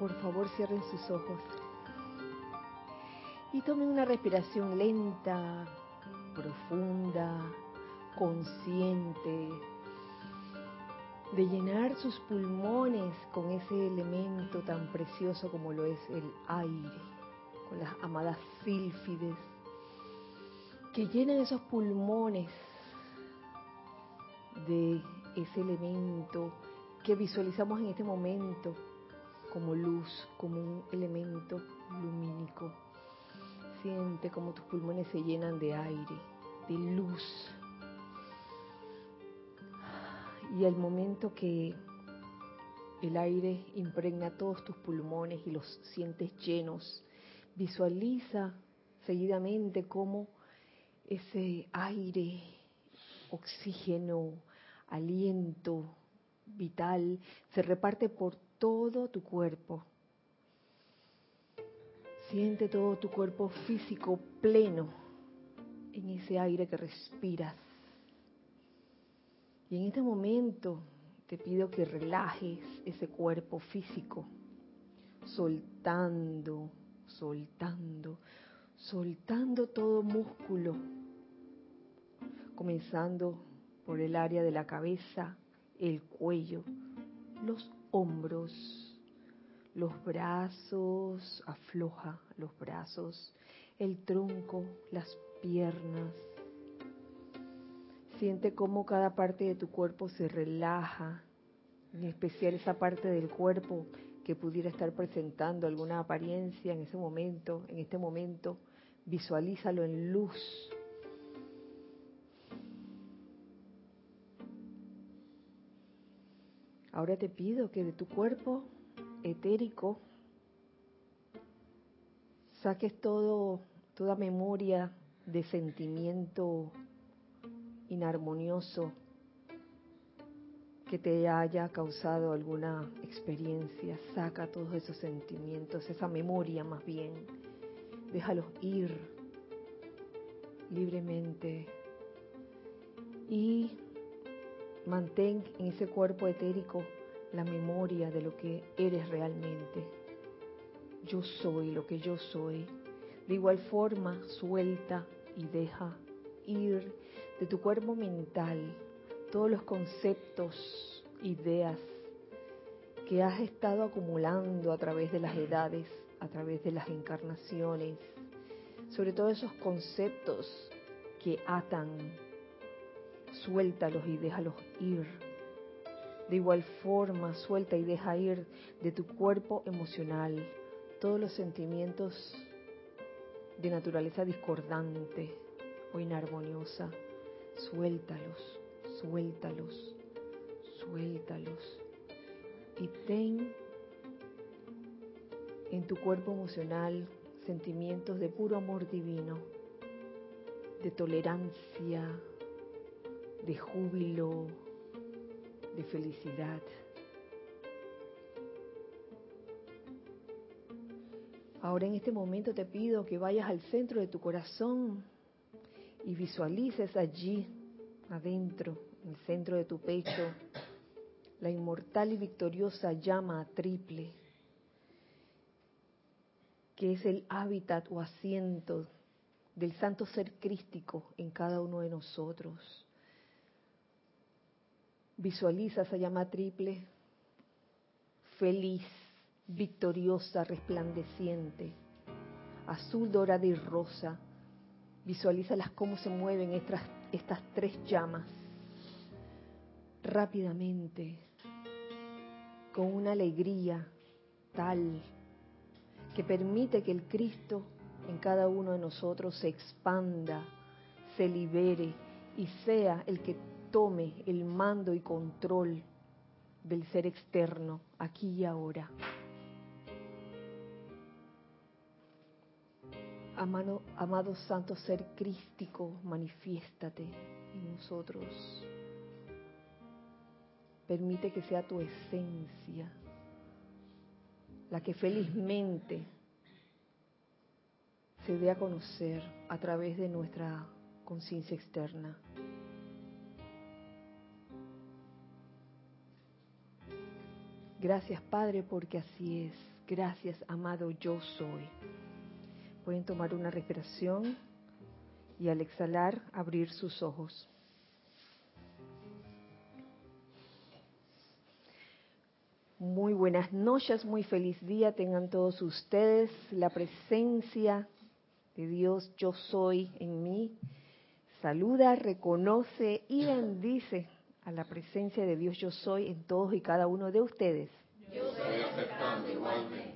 por favor cierren sus ojos. Y tomen una respiración lenta, profunda, consciente, de llenar sus pulmones con ese elemento tan precioso como lo es el aire, con las amadas sílfides, que llenan esos pulmones de ese elemento que visualizamos en este momento como luz, como un elemento lumínico. Siente como tus pulmones se llenan de aire, de luz. Y al momento que el aire impregna todos tus pulmones y los sientes llenos, visualiza seguidamente cómo ese aire, oxígeno, aliento vital se reparte por todo tu cuerpo. Siente todo tu cuerpo físico pleno en ese aire que respiras. Y en este momento te pido que relajes ese cuerpo físico, soltando, soltando, soltando todo músculo, comenzando por el área de la cabeza, el cuello, los hombros, los brazos, afloja los brazos, el tronco, las piernas. Siente cómo cada parte de tu cuerpo se relaja, en especial esa parte del cuerpo que pudiera estar presentando alguna apariencia en ese momento, en este momento, visualízalo en luz. Ahora te pido que de tu cuerpo etérico saques todo toda memoria de sentimiento inarmonioso que te haya causado alguna experiencia, saca todos esos sentimientos, esa memoria más bien, déjalos ir libremente. Y mantén en ese cuerpo etérico la memoria de lo que eres realmente. Yo soy lo que yo soy. De igual forma, suelta y deja ir de tu cuerpo mental todos los conceptos, ideas que has estado acumulando a través de las edades, a través de las encarnaciones, sobre todo esos conceptos que atan, suéltalos y déjalos ir de igual forma, suelta y deja ir de tu cuerpo emocional todos los sentimientos de naturaleza discordante o inarmoniosa. Suéltalos, suéltalos, suéltalos. Y ten en tu cuerpo emocional sentimientos de puro amor divino, de tolerancia, de júbilo, de felicidad. Ahora en este momento te pido que vayas al centro de tu corazón y visualices allí, adentro, en el centro de tu pecho, la inmortal y victoriosa llama triple, que es el hábitat o asiento del santo ser crístico en cada uno de nosotros. Visualiza esa llama triple, feliz, victoriosa, resplandeciente, azul, dorada y rosa. Visualízalas cómo se mueven estas, estas tres llamas rápidamente, con una alegría tal que permite que el Cristo en cada uno de nosotros se expanda, se libere y sea el que tome el mando y control del ser externo aquí y ahora. Amado, amado Santo Ser Crístico, manifiéstate en nosotros. Permite que sea tu esencia la que felizmente se dé a conocer a través de nuestra conciencia externa. Gracias Padre porque así es. Gracias, amado yo soy. Pueden tomar una respiración y al exhalar abrir sus ojos. Muy buenas noches, muy feliz día tengan todos ustedes. La presencia de Dios yo soy en mí saluda, reconoce y bendice a la presencia de Dios yo soy en todos y cada uno de ustedes. Yo estoy aceptando igualmente.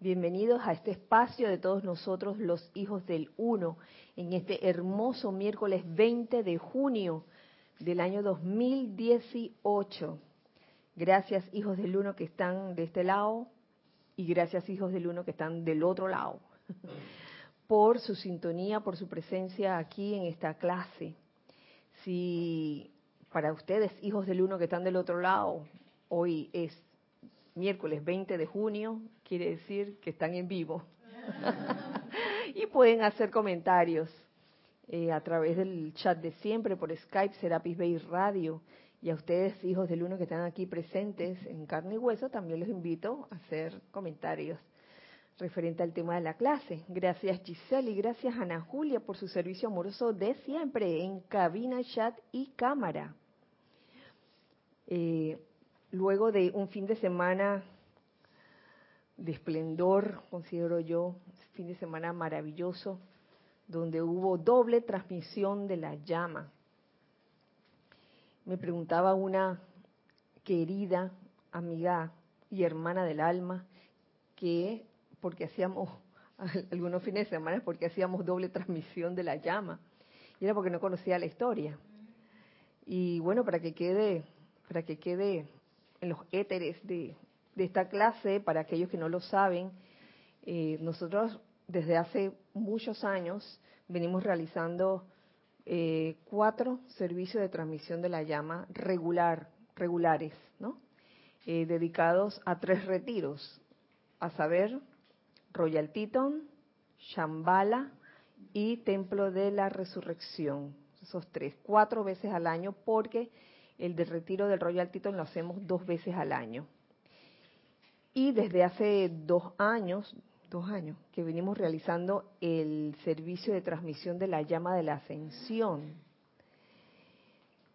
Bienvenidos a este espacio de todos nosotros, los hijos del Uno, en este hermoso miércoles 20 de junio del año 2018. Gracias, hijos del Uno que están de este lado y gracias, hijos del Uno que están del otro lado, por su sintonía, por su presencia aquí en esta clase. Si para ustedes, hijos del Uno que están del otro lado, hoy es miércoles 20 de junio, quiere decir que están en vivo. y pueden hacer comentarios eh, a través del chat de siempre, por Skype, Serapis Bay Radio. Y a ustedes, hijos del uno que están aquí presentes en carne y hueso, también los invito a hacer comentarios referente al tema de la clase. Gracias Giselle y gracias Ana Julia por su servicio amoroso de siempre en cabina, chat y cámara. Eh, luego de un fin de semana de esplendor, considero yo, fin de semana maravilloso, donde hubo doble transmisión de la llama. Me preguntaba una querida amiga y hermana del alma que porque hacíamos algunos fines de semana porque hacíamos doble transmisión de la llama y era porque no conocía la historia y bueno para que quede para que quede en los éteres de, esta clase, para aquellos que no lo saben, eh, nosotros desde hace muchos años venimos realizando eh, cuatro servicios de transmisión de la llama regular, regulares, ¿no? Eh, dedicados a tres retiros, a saber, Royal Teton, Shambhala y Templo de la Resurrección. Esos tres, cuatro veces al año, porque el de retiro del Royal Teton lo hacemos dos veces al año. Y desde hace dos años, dos años, que venimos realizando el servicio de transmisión de la llama de la ascensión.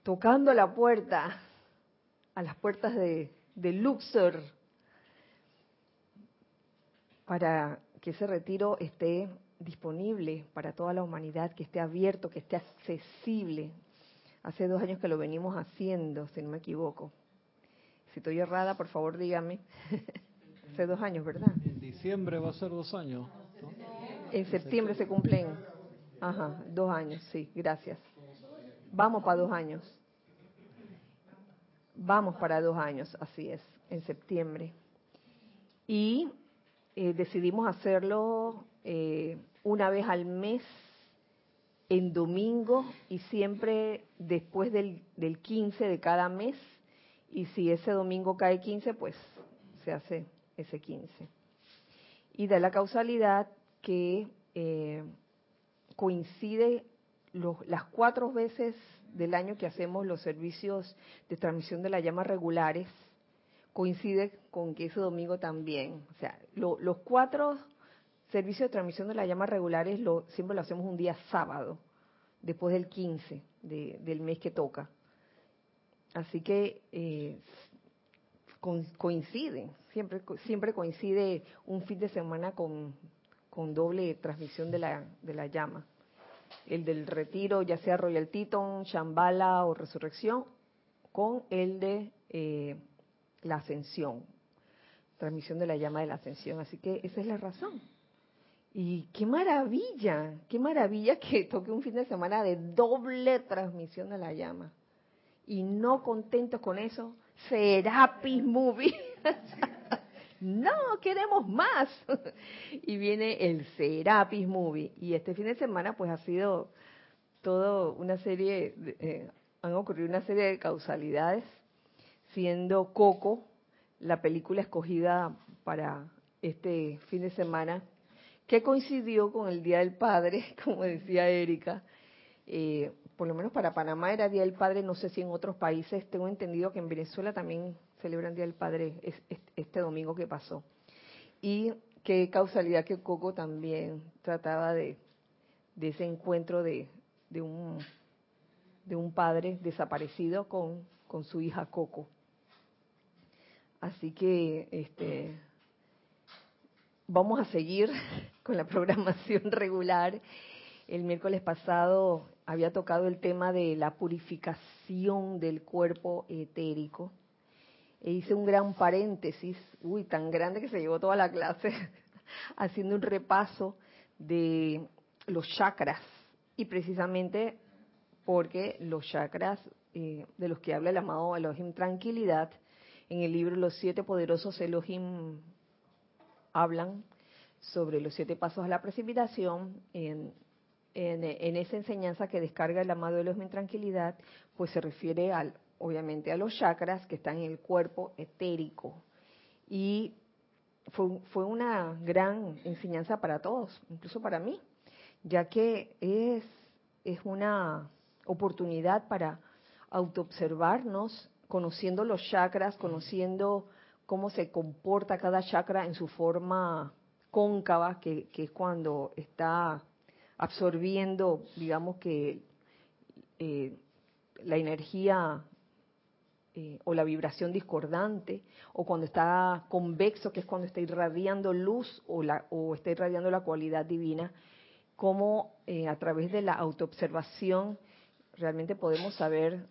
Tocando la puerta, a las puertas de, de Luxor, para que ese retiro esté disponible para toda la humanidad, que esté abierto, que esté accesible Hace dos años que lo venimos haciendo, si no me equivoco. Si estoy errada, por favor dígame. Hace dos años, ¿verdad? En diciembre va a ser dos años. En septiembre se cumplen. Ajá, dos años, sí, gracias. Vamos para dos años. Vamos para dos años, así es, en septiembre. Y eh, decidimos hacerlo eh, una vez al mes en domingo y siempre después del, del 15 de cada mes. Y si ese domingo cae 15, pues se hace ese 15. Y da la causalidad que eh, coincide las cuatro veces del año que hacemos los servicios de transmisión de la llama regulares, coincide con que ese domingo también. O sea, los cuatro servicio de transmisión de la llama regulares lo, siempre lo hacemos un día sábado, después del 15 del mes que toca. Así que eh, coincide, siempre, siempre coincide un fin de semana con, con doble transmisión de la, de la llama. El del retiro, ya sea Royal Teton, Shambhala o Resurrección, con el de eh, la ascensión, transmisión de la llama de la ascensión. Así que esa es la razón. Y qué maravilla, qué maravilla que toque un fin de semana de doble transmisión de la llama. Y no contentos con eso, Serapis Movie. no, queremos más. y viene el Serapis Movie. Y este fin de semana pues ha sido todo una serie, eh, han ocurrido una serie de causalidades, siendo Coco la película escogida para este fin de semana que coincidió con el Día del Padre, como decía Erika. Eh, por lo menos para Panamá era Día del Padre, no sé si en otros países, tengo entendido que en Venezuela también celebran Día del Padre este domingo que pasó. Y qué causalidad que Coco también trataba de, ese encuentro de, de, un, de un padre desaparecido con, con su hija Coco. Así que este, vamos a seguir con la programación regular. El miércoles pasado había tocado el tema de la purificación del cuerpo etérico. E hice un gran paréntesis, uy, tan grande que se llevó toda la clase, haciendo un repaso de los chakras. Y precisamente porque los chakras eh, de los que habla el amado Elohim Tranquilidad, en el libro Los siete poderosos Elohim hablan sobre los siete pasos a la precipitación. En, en, esa enseñanza que descarga el amado Elohim en tranquilidad, pues se refiere al, obviamente a los chakras que están en el cuerpo etérico. Y fue, fue una gran enseñanza para todos, incluso para mí, ya que es, es una oportunidad para autoobservarnos, conociendo los chakras, conociendo cómo se comporta cada chakra en su forma cóncava, que, es cuando está absorbiendo, digamos que eh, la energía eh, o la vibración discordante, o cuando está convexo, que es cuando está irradiando luz o, la, o está irradiando la cualidad divina, cómo eh, a través de la autoobservación realmente podemos saber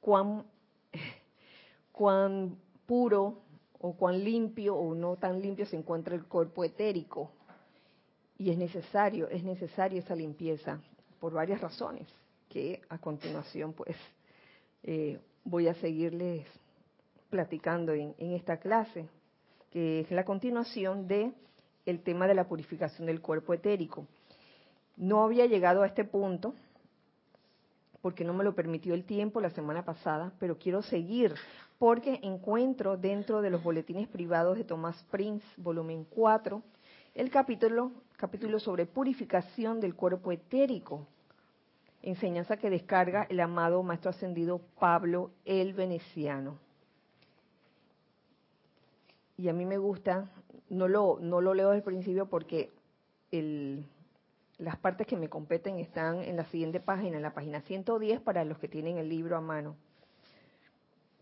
cuán, cuán puro o cuán limpio o no tan limpio se encuentra el cuerpo etérico. Y es necesario, es necesaria esa limpieza por varias razones, que a continuación pues eh, voy a seguirles platicando en, en esta clase, que es la continuación de el tema de la purificación del cuerpo etérico. No había llegado a este punto porque no me lo permitió el tiempo la semana pasada, pero quiero seguir porque encuentro dentro de los boletines privados de Tomás Prince, volumen 4, el capítulo, capítulo sobre purificación del cuerpo etérico, enseñanza que descarga el amado Maestro Ascendido Pablo el Veneciano. Y a mí me gusta, no lo, no lo leo desde el principio porque las partes que me competen están en la siguiente página, en la página 110 para los que tienen el libro a mano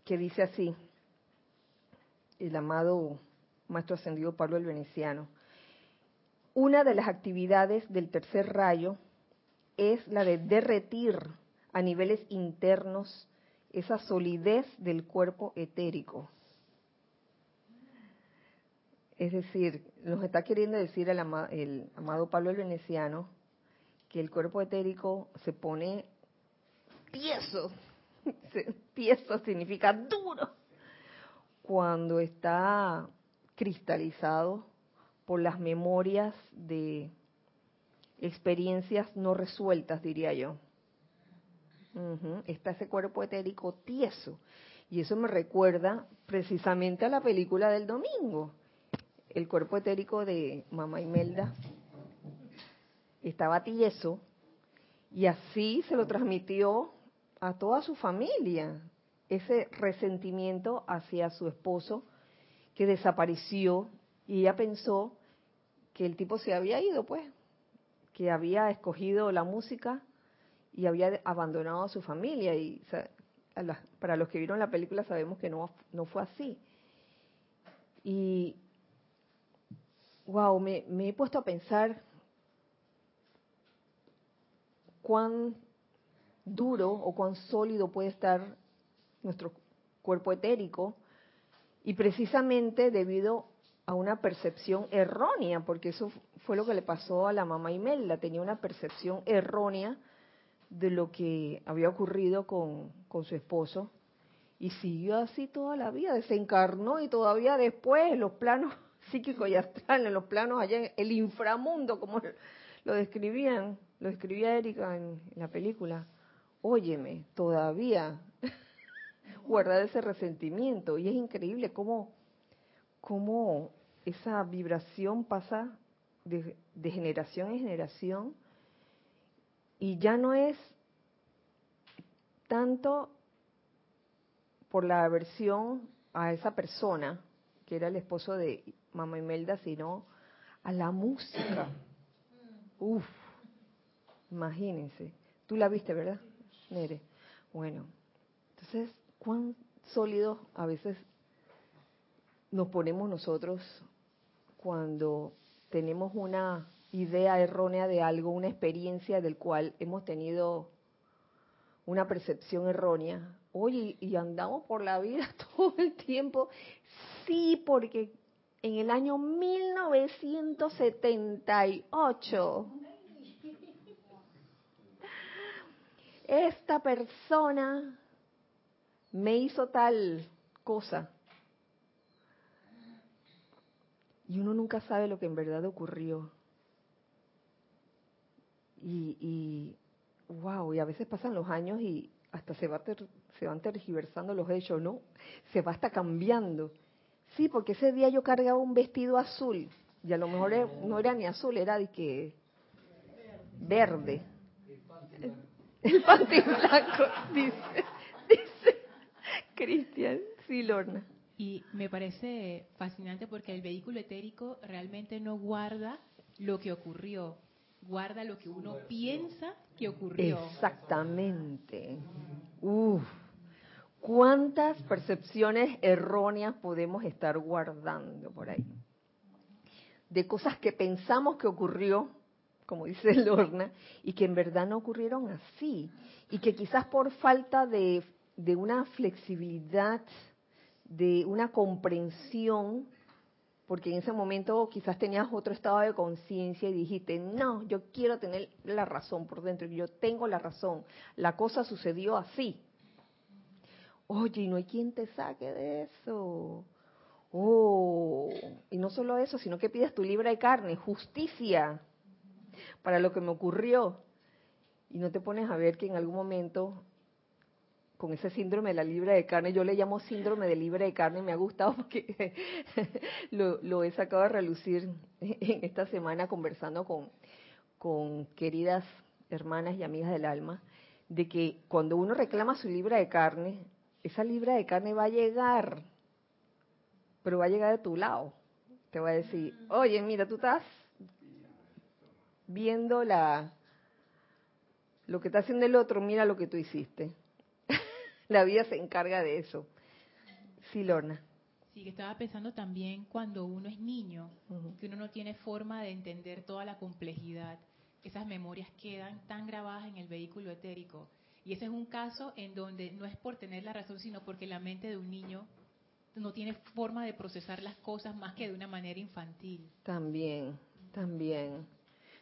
que dice así, el amado Maestro Ascendido Pablo el Veneciano. Una de las actividades del tercer rayo es la de derretir a niveles internos esa solidez del cuerpo etérico. Es decir, nos está queriendo decir el, el amado Pablo el Veneciano que el cuerpo etérico se pone tieso, tieso significa duro, cuando está cristalizado por las memorias de experiencias no resueltas, diría yo. Está ese cuerpo etérico tieso. Y eso me recuerda precisamente a la película del domingo. El cuerpo etérico de Mamá Imelda estaba tieso y así se lo transmitió a toda su familia ese resentimiento hacia su esposo que desapareció y ella pensó que el tipo se había ido, pues, que había escogido la música y había abandonado a su familia. Y para los que vieron la película sabemos que no, no fue así. Y, wow, me, me he puesto a pensar cuán duro o cuán sólido puede estar nuestro cuerpo etérico y precisamente debido a una percepción errónea, porque eso fue lo que le pasó a la mamá Imelda, tenía una percepción errónea de lo que había ocurrido con, con su esposo y siguió así toda la vida, desencarnó y todavía después los planos psíquicos y astrales, los planos allá en el inframundo, como lo describían, lo describía Erika en la película, óyeme, todavía guardar ese resentimiento. Y es increíble cómo, cómo esa vibración pasa de, de generación en generación y ya no es tanto por la aversión a esa persona que era el esposo de Mamá Imelda, sino a la música. Uf, imagínense. Tú la viste, ¿verdad, Nere? Bueno, entonces, ¿cuán sólidos a veces nos ponemos nosotros cuando tenemos una idea errónea de algo, una experiencia del cual hemos tenido una percepción errónea. Oye, y andamos por la vida todo el tiempo. Sí, porque en el año 1978 esta persona me hizo tal cosa. Y uno nunca sabe lo que en verdad ocurrió. Y, wow, y a veces pasan los años y hasta se, va se van tergiversando los hechos, ¿no? Se va hasta cambiando. Sí, porque ese día yo cargaba un vestido azul y a lo mejor no era ni azul, era de que verde. El panty blanco, dice, dice Cristian, sí, Lorna. Y me parece fascinante porque el vehículo etérico realmente no guarda lo que ocurrió, guarda lo que uno piensa que ocurrió. Exactamente. Uf. ¿Cuántas percepciones erróneas podemos estar guardando por ahí? De cosas que pensamos que ocurrió, como dice Lorna, y que en verdad no ocurrieron así. Y que quizás por falta de, de una flexibilidad, de una comprensión, porque en ese momento quizás tenías otro estado de conciencia y dijiste, no, yo quiero tener la razón por dentro, yo tengo la razón, la cosa sucedió así. Oye, no hay quien te saque de eso. Oh, y no solo eso, sino que pides tu libra de carne, justicia para lo que me ocurrió. Y no te pones a ver que en algún momento con ese síndrome de la libra de carne, yo le llamo síndrome de libra de carne, me ha gustado porque lo, he sacado a relucir en esta semana conversando con, con queridas hermanas y amigas del alma, de que cuando uno reclama su libra de carne, esa libra de carne va a llegar, pero va a llegar de tu lado. Te va a decir, oye, mira, tú estás viendo la lo que está haciendo el otro, mira lo que tú hiciste. La vida se encarga de eso. Sí, Lorna. Sí, que estaba pensando también cuando uno es niño, que uno no tiene forma de entender toda la complejidad. Esas memorias quedan tan grabadas en el vehículo etérico. Y ese es un caso en donde no es por tener la razón, sino porque la mente de un niño no tiene forma de procesar las cosas más que de una manera infantil. También, también.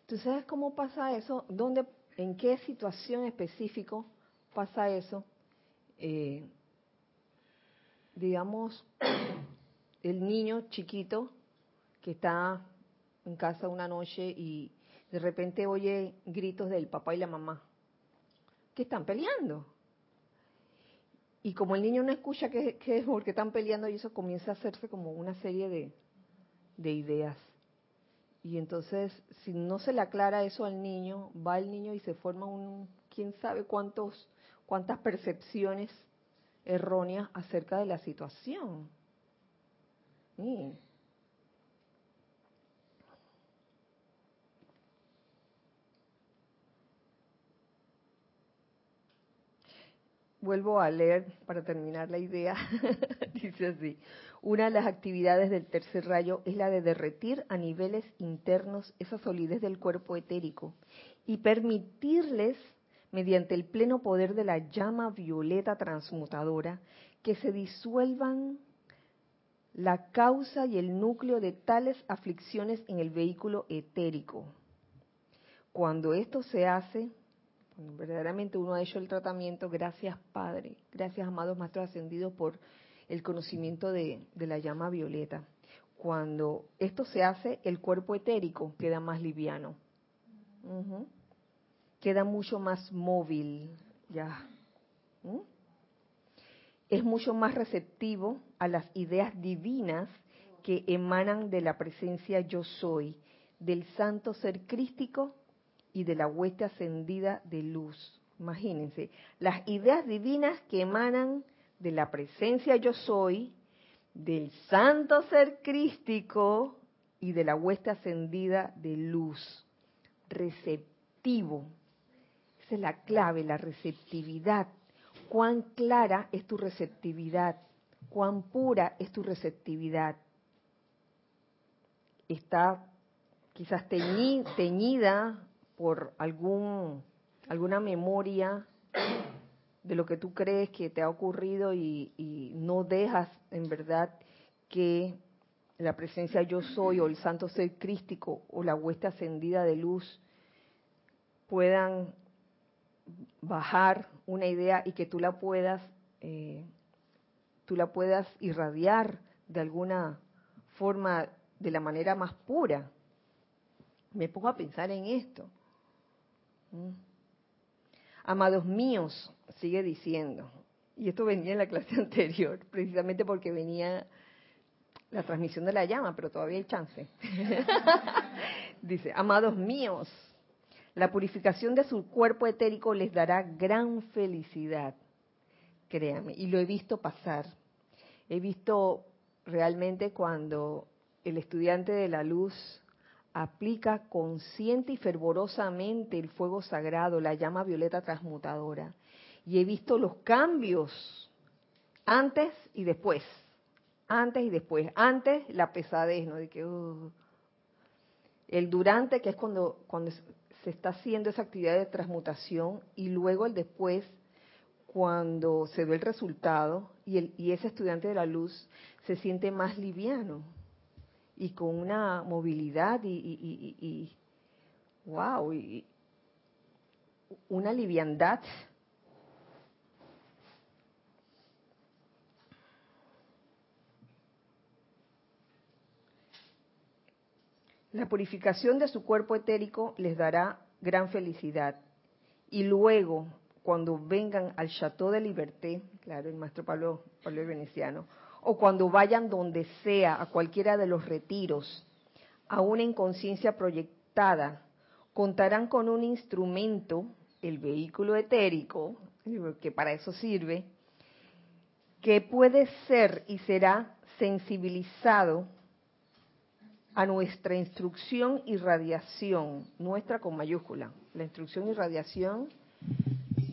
¿Tú sabes cómo pasa eso? ¿Dónde, en qué situación específico pasa eso? eh, digamos, el niño chiquito que está en casa una noche y de repente oye gritos del papá y la mamá que están peleando. Y como el niño no escucha que, es porque están peleando, y eso comienza a hacerse como una serie de, de ideas. Y entonces, si no se le aclara eso al niño, va el niño y se forma un, quién sabe cuántos cuántas percepciones erróneas acerca de la situación. Vuelvo a leer para terminar la idea. Dice así, una de las actividades del tercer rayo es la de derretir a niveles internos esa solidez del cuerpo etérico y permitirles mediante el pleno poder de la llama violeta transmutadora, que se disuelvan la causa y el núcleo de tales aflicciones en el vehículo etérico. Cuando esto se hace, verdaderamente uno ha hecho el tratamiento, gracias Padre, gracias amados Maestros Ascendidos por el conocimiento de, la llama violeta. Cuando esto se hace, el cuerpo etérico queda más liviano queda mucho más móvil, ya. ¿Mm? Es mucho más receptivo a las ideas divinas que emanan de la presencia yo soy, del santo ser crístico y de la hueste ascendida de luz. Imagínense, las ideas divinas que emanan de la presencia yo soy, del santo ser crístico y de la hueste ascendida de luz. Receptivo. Esa es la clave, la receptividad. Cuán clara es tu receptividad, cuán pura es tu receptividad. Está quizás teñida por algún, alguna memoria de lo que tú crees que te ha ocurrido y, no dejas en verdad que la presencia yo soy o el santo ser crístico o la hueste ascendida de luz puedan bajar una idea y que tú la puedas eh, tú la puedas irradiar de alguna forma de la manera más pura me pongo a pensar en esto ¿Mm? amados míos sigue diciendo y esto venía en la clase anterior precisamente porque venía la transmisión de la llama, pero todavía hay chance. Dice, amados míos, la purificación de su cuerpo etérico les dará gran felicidad, créame, y lo he visto pasar. He visto realmente cuando el estudiante de la luz aplica consciente y fervorosamente el fuego sagrado, la llama violeta transmutadora. Y he visto los cambios antes y después antes y después. Antes la pesadez, ¿no? De que uh. el durante, que es cuando cuando se está haciendo esa actividad de transmutación, y luego el después, cuando se ve el resultado y, el, y ese estudiante de la luz se siente más liviano y con una movilidad y, y, y, y wow, una liviandad La purificación de su cuerpo etérico les dará gran felicidad. Y luego, cuando vengan al Chateau de Liberté, claro, el maestro Pablo, Pablo el Veneciano, o cuando vayan donde sea, a cualquiera de los retiros, aún en conciencia proyectada, contarán con un instrumento, el vehículo etérico, que para eso sirve, que puede ser y será sensibilizado a nuestra instrucción y radiación, nuestra con mayúscula, la instrucción y radiación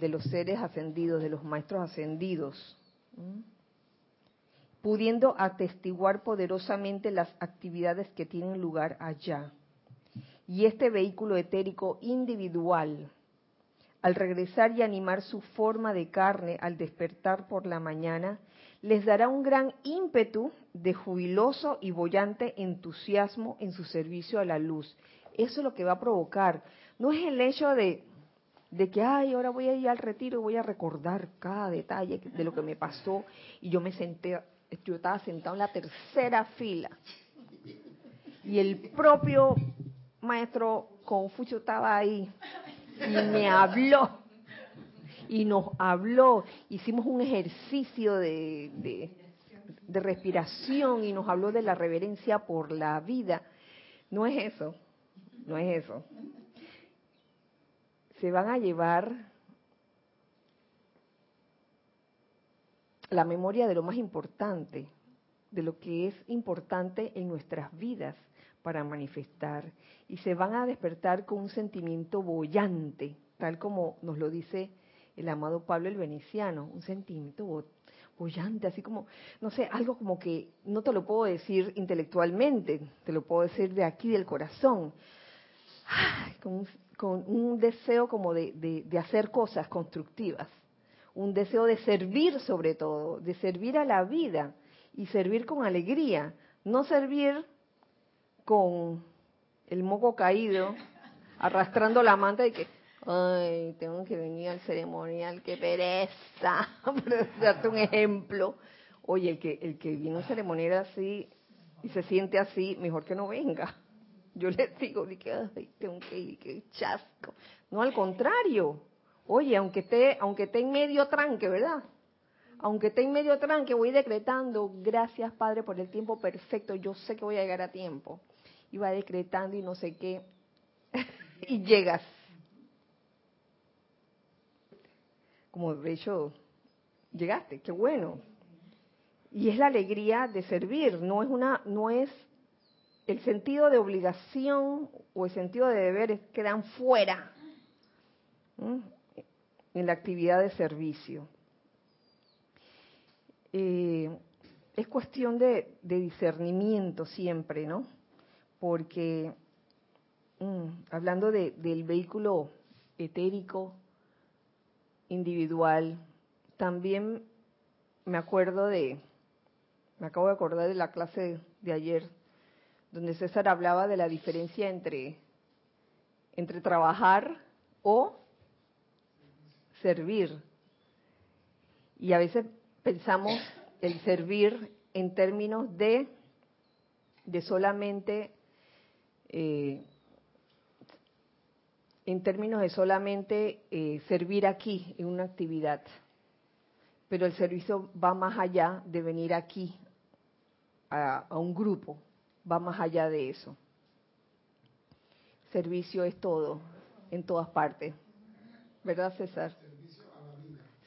de los seres ascendidos, de los maestros ascendidos, pudiendo atestiguar poderosamente las actividades que tienen lugar allá. Y este vehículo etérico individual, al regresar y animar su forma de carne al despertar por la mañana, les dará un gran ímpetu de jubiloso y bollante entusiasmo en su servicio a la luz. Eso es lo que va a provocar. No es el hecho de, de que, ay, ahora voy a ir al retiro y voy a recordar cada detalle de lo que me pasó. Y yo me senté, yo estaba sentado en la tercera fila. Y el propio maestro Confucio estaba ahí y me habló y nos habló, hicimos un ejercicio de, de, respiración y nos habló de la reverencia por la vida. No es eso, no es eso. Se van a llevar la memoria de lo más importante, de lo que es importante en nuestras vidas para manifestar. Y se van a despertar con un sentimiento bollante, tal como nos lo dice el amado Pablo el Veneciano, un sentimiento bollante, así como, no sé, algo como que no te lo puedo decir intelectualmente, te lo puedo decir de aquí del corazón, con, un, deseo como de, de hacer cosas constructivas, un deseo de servir sobre todo, de servir a la vida y servir con alegría, no servir con el moco caído, arrastrando la manta y que ay, tengo que venir al ceremonial, qué pereza, por darte un ejemplo. Oye, el que, el que viene a un ceremonial así y se siente así, mejor que no venga. Yo le digo, ay, tengo que ir, qué chasco. No, al contrario. Oye, aunque esté, aunque esté en medio tranque, ¿verdad? Aunque esté en medio tranque, voy decretando, gracias Padre por el tiempo perfecto, yo sé que voy a llegar a tiempo. Y va decretando y no sé qué. y llegas como de hecho llegaste, qué bueno. y es la alegría de servir, no es una, no es el sentido de obligación o el sentido de deber quedan fuera en la actividad de servicio. Eh, es cuestión de, discernimiento siempre, ¿no? Porque mm, hablando del vehículo etérico individual, también me acuerdo de, me acabo de acordar de la clase de ayer, donde César hablaba de la diferencia entre, entre trabajar o servir. Y a veces pensamos el servir en términos de, de solamente, eh, en términos de solamente eh, servir aquí en una actividad. Pero el servicio va más allá de venir aquí a, un grupo, va más allá de eso. Servicio es todo, en todas partes. ¿Verdad, César?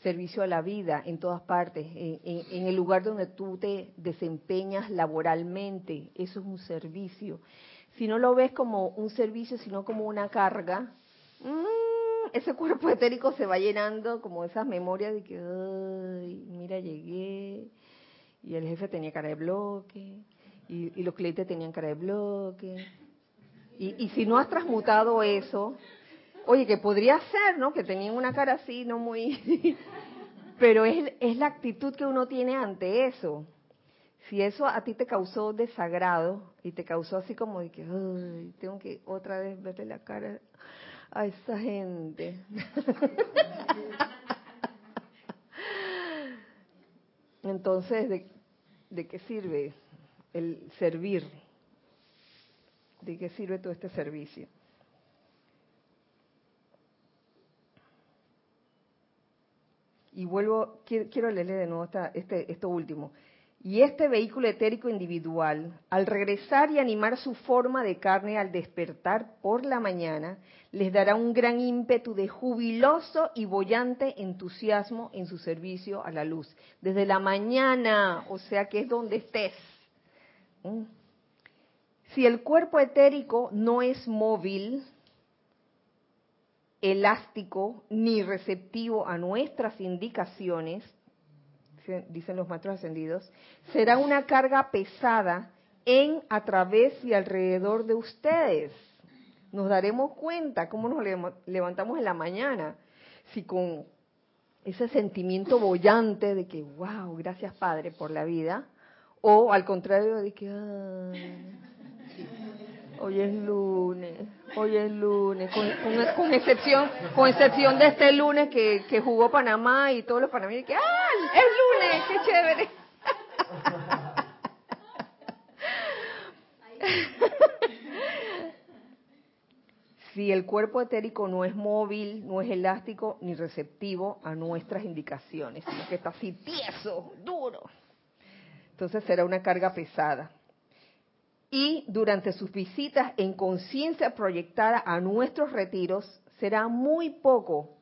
servicio a la vida en todas partes, en, el lugar donde tú te desempeñas laboralmente, eso es un servicio. Si no lo ves como un servicio, sino como una carga, mm, ese cuerpo etérico se va llenando como esas memorias de que, ay, mira, llegué, y el jefe tenía cara de bloque, y, los clientes tenían cara de bloque. Y, y si no has transmutado eso, Oye, que podría ser, ¿no? Que tenían una cara así, no muy... Pero es, es la actitud que uno tiene ante eso. Si eso a ti te causó desagrado y te causó así como de que, ay, tengo que otra vez verle la cara a esa gente. Entonces, ¿de, ¿de qué sirve el servir? ¿De qué sirve todo este servicio? y vuelvo, quiero, leerle de nuevo este, esto último. Y este vehículo etérico individual, al regresar y animar su forma de carne al despertar por la mañana, les dará un gran ímpetu de jubiloso y bollante entusiasmo en su servicio a la luz. Desde la mañana, o sea que es donde estés. ¿Mm? Si el cuerpo etérico no es móvil, elástico ni receptivo a nuestras indicaciones, dicen los maestros ascendidos, será una carga pesada en, a través y alrededor de ustedes. Nos daremos cuenta cómo nos levantamos en la mañana, si con ese sentimiento bollante de que, wow, gracias Padre por la vida, o al contrario de que, Hoy es lunes, hoy es lunes, con, excepción con excepción de este lunes que, que jugó Panamá y todos los panameños que ¡ah! es lunes, qué chévere. si el cuerpo etérico no es móvil, no es elástico ni receptivo a nuestras indicaciones, sino que está así tieso, duro, entonces será una carga pesada y durante sus visitas en conciencia proyectada a nuestros retiros, será muy poco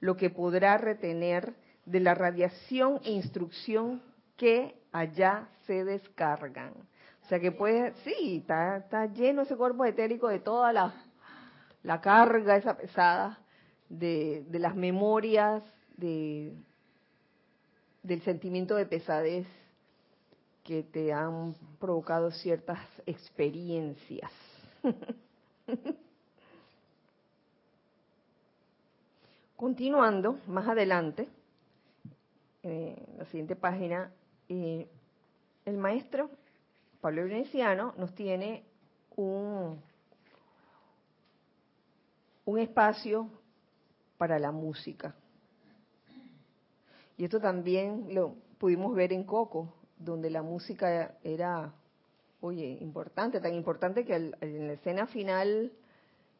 lo que podrá retener de la radiación e instrucción que allá se descargan. O sea que puede, sí, está, lleno ese cuerpo etérico de toda la, la carga esa pesada de, de las memorias, de, del sentimiento de pesadez que te han provocado ciertas experiencias. Continuando, más adelante, en la siguiente página, eh, el maestro Pablo Veneciano nos tiene un, un espacio para la música. Y esto también lo pudimos ver en Coco, donde la música era, oye, importante, tan importante que en la escena final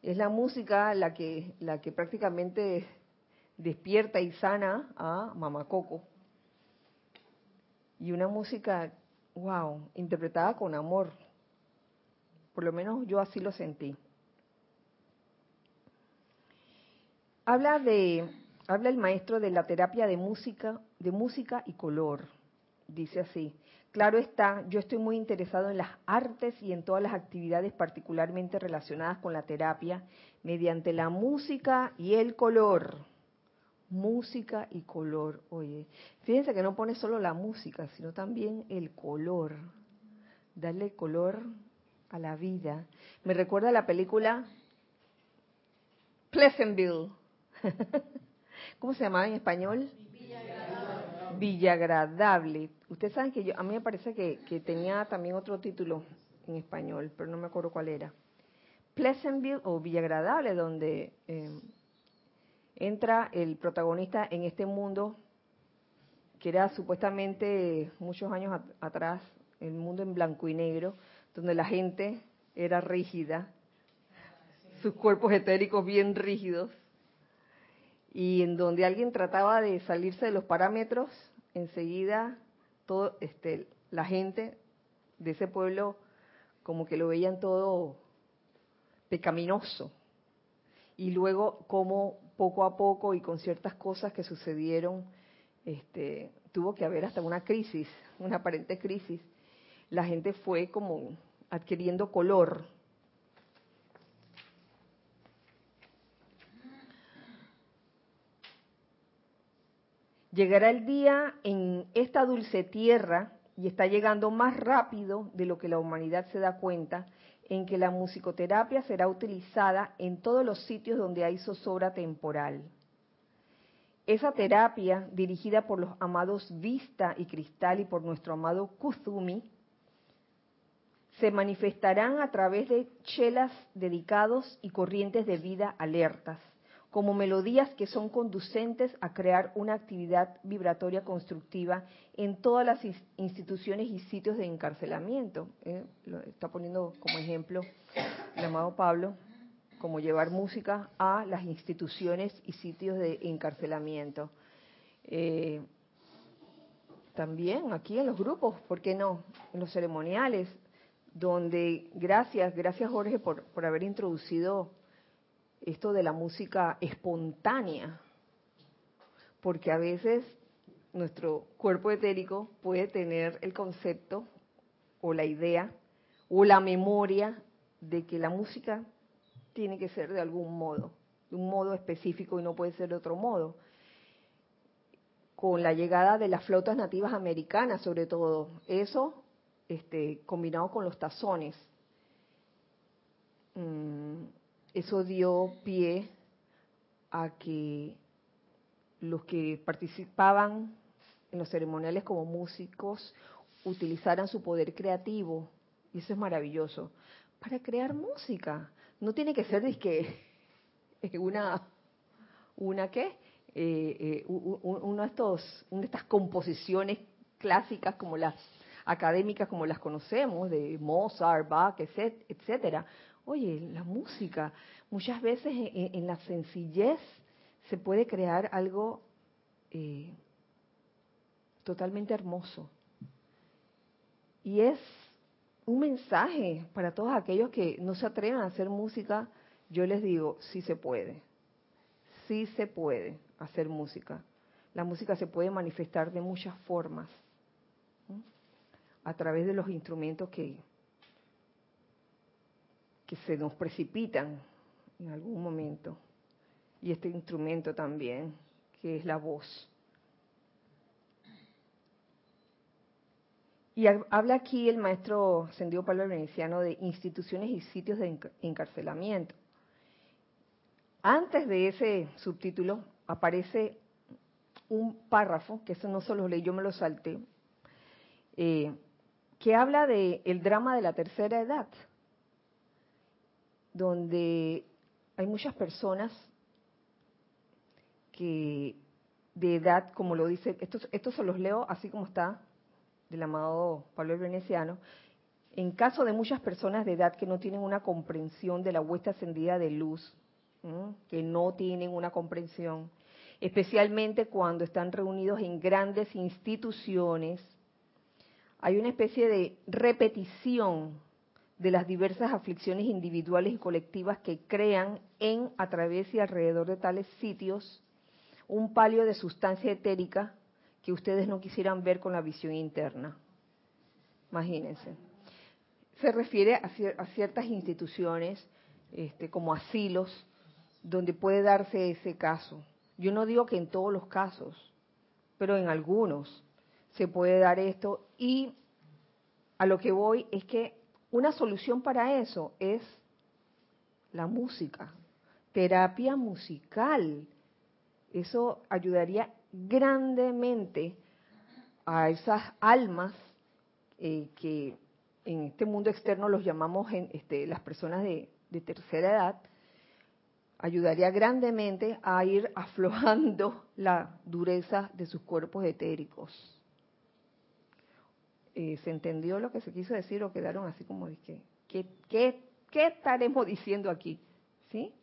es la música la que, la que prácticamente despierta y sana a Mamacoco. Y una música, wow, interpretada con amor. Por lo menos yo así lo sentí. Habla de habla el maestro de la terapia de música, de música y color dice así, Claro está, yo estoy muy interesado en las artes y en todas las actividades particularmente relacionadas con la terapia mediante la música y el color. Música y color. Oye, fíjense que no pone solo la música, sino también el color. Darle color a la vida. Me recuerda la película Pleasantville. ¿Cómo se llamaba en español? Villagradable. Ustedes saben que yo, a mí me parece que, tenía también otro título en español, pero no me acuerdo cuál era. Pleasantville o Villagradable, donde eh, entra el protagonista en este mundo que era supuestamente muchos años atrás, el mundo en blanco y negro, donde la gente era rígida, sus cuerpos etéricos bien rígidos, y en donde alguien trataba de salirse de los parámetros, enseguida todo este la gente de ese pueblo como que lo veían todo pecaminoso. Y luego como poco a poco y con ciertas cosas que sucedieron, este, tuvo que haber hasta una crisis, una aparente crisis. La gente fue como adquiriendo color, Llegará el día en esta dulce tierra, y está llegando más rápido de lo que la humanidad se da cuenta, en que la musicoterapia será utilizada en todos los sitios donde hay zozobra temporal. Esa terapia, dirigida por los amados Vista y Cristal y por nuestro amado Kuzumi, se manifestarán a través de chelas dedicados y corrientes de vida alertas como melodías que son conducentes a crear una actividad vibratoria constructiva en todas las instituciones y sitios de encarcelamiento. ¿eh? Lo está poniendo como ejemplo el amado Pablo, como llevar música a las instituciones y sitios de encarcelamiento. Eh, también aquí en los grupos, ¿por qué no? En los ceremoniales, donde gracias, gracias Jorge por, por haber introducido esto de la música espontánea, porque a veces nuestro cuerpo etérico puede tener el concepto o la idea o la memoria de que la música tiene que ser de algún modo, de un modo específico y no puede ser de otro modo. Con la llegada de las flotas nativas americanas, sobre todo, eso este, combinado con los tazones, mm, eso dio pie a que los que participaban en los ceremoniales como músicos utilizaran su poder creativo, y eso es maravilloso, para crear música. No tiene que ser que una, una qué, eh, eh, uno de estos, una de estas composiciones clásicas como las académicas como las conocemos, de Mozart, Bach, etcétera. Oye, la música, muchas veces en, la sencillez se puede crear algo eh, totalmente hermoso. Y es un mensaje para todos aquellos que no se atreven a hacer música. Yo les digo, sí se puede, sí se puede hacer música. La música se puede manifestar de muchas formas, a través de los instrumentos que, que se nos precipitan en algún momento. Y este instrumento también, que es la voz. Y habla aquí el maestro Sendido Pablo Veneciano de instituciones y sitios de encarcelamiento. Antes de ese subtítulo aparece un párrafo, que eso no solo leí, yo me lo salté, eh, que habla de el drama de la tercera edad donde hay muchas personas que de edad, como lo dice, estos, estos se los leo así como está, del amado Pablo el Veneciano, en caso de muchas personas de edad que no tienen una comprensión de la huesta ascendida de luz, que no tienen una comprensión, especialmente cuando están reunidos en grandes instituciones, hay una especie de repetición de las diversas aflicciones individuales y colectivas que crean en, a través y alrededor de tales sitios un palio de sustancia etérica que ustedes no quisieran ver con la visión interna. imagínense. Se refiere a, ciertas instituciones, este, como asilos, donde puede darse ese caso. Yo no digo que en todos los casos, pero en algunos se puede dar esto y a lo que voy es que una solución para eso es la música, terapia musical. Eso ayudaría grandemente a esas almas eh, que en este mundo externo los llamamos este, las personas de, de tercera edad, ayudaría grandemente a ir aflojando la dureza de sus cuerpos etéricos. Eh, ¿Se entendió lo que se quiso decir o quedaron así como de que, ¿qué, qué, qué estaremos diciendo aquí? ¿Sí?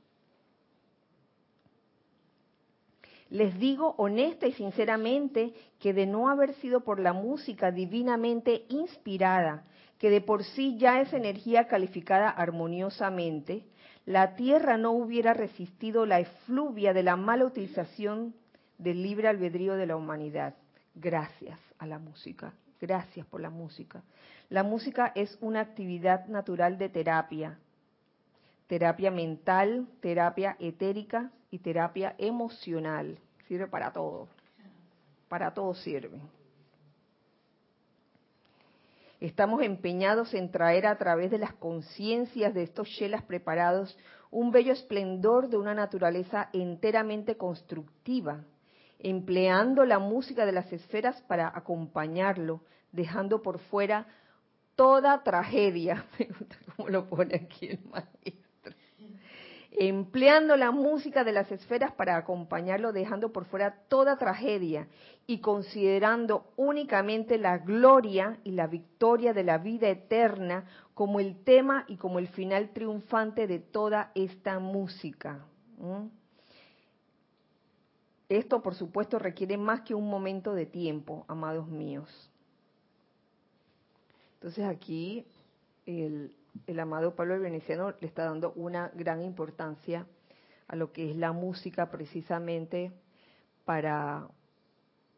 Les digo honesta y sinceramente que de no haber sido por la música divinamente inspirada, que de por sí ya es energía calificada armoniosamente, la Tierra no hubiera resistido la efluvia de la mala utilización del libre albedrío de la humanidad. Gracias a la música, gracias por la música. La música es una actividad natural de terapia, terapia mental, terapia etérica y terapia emocional. Sirve para todo, para todo sirve. Estamos empeñados en traer a través de las conciencias de estos shelas preparados un bello esplendor de una naturaleza enteramente constructiva, empleando la música de las esferas para acompañarlo, dejando por fuera toda tragedia, me gusta cómo lo pone aquí el maestro, empleando la música de las esferas para acompañarlo, dejando por fuera toda tragedia y considerando únicamente la gloria y la victoria de la vida eterna como el tema y como el final triunfante de toda esta música. Esto, por supuesto, requiere más que un momento de tiempo, amados míos. Entonces aquí el, amado Pablo el Veneciano le está dando una gran importancia a lo que es la música precisamente para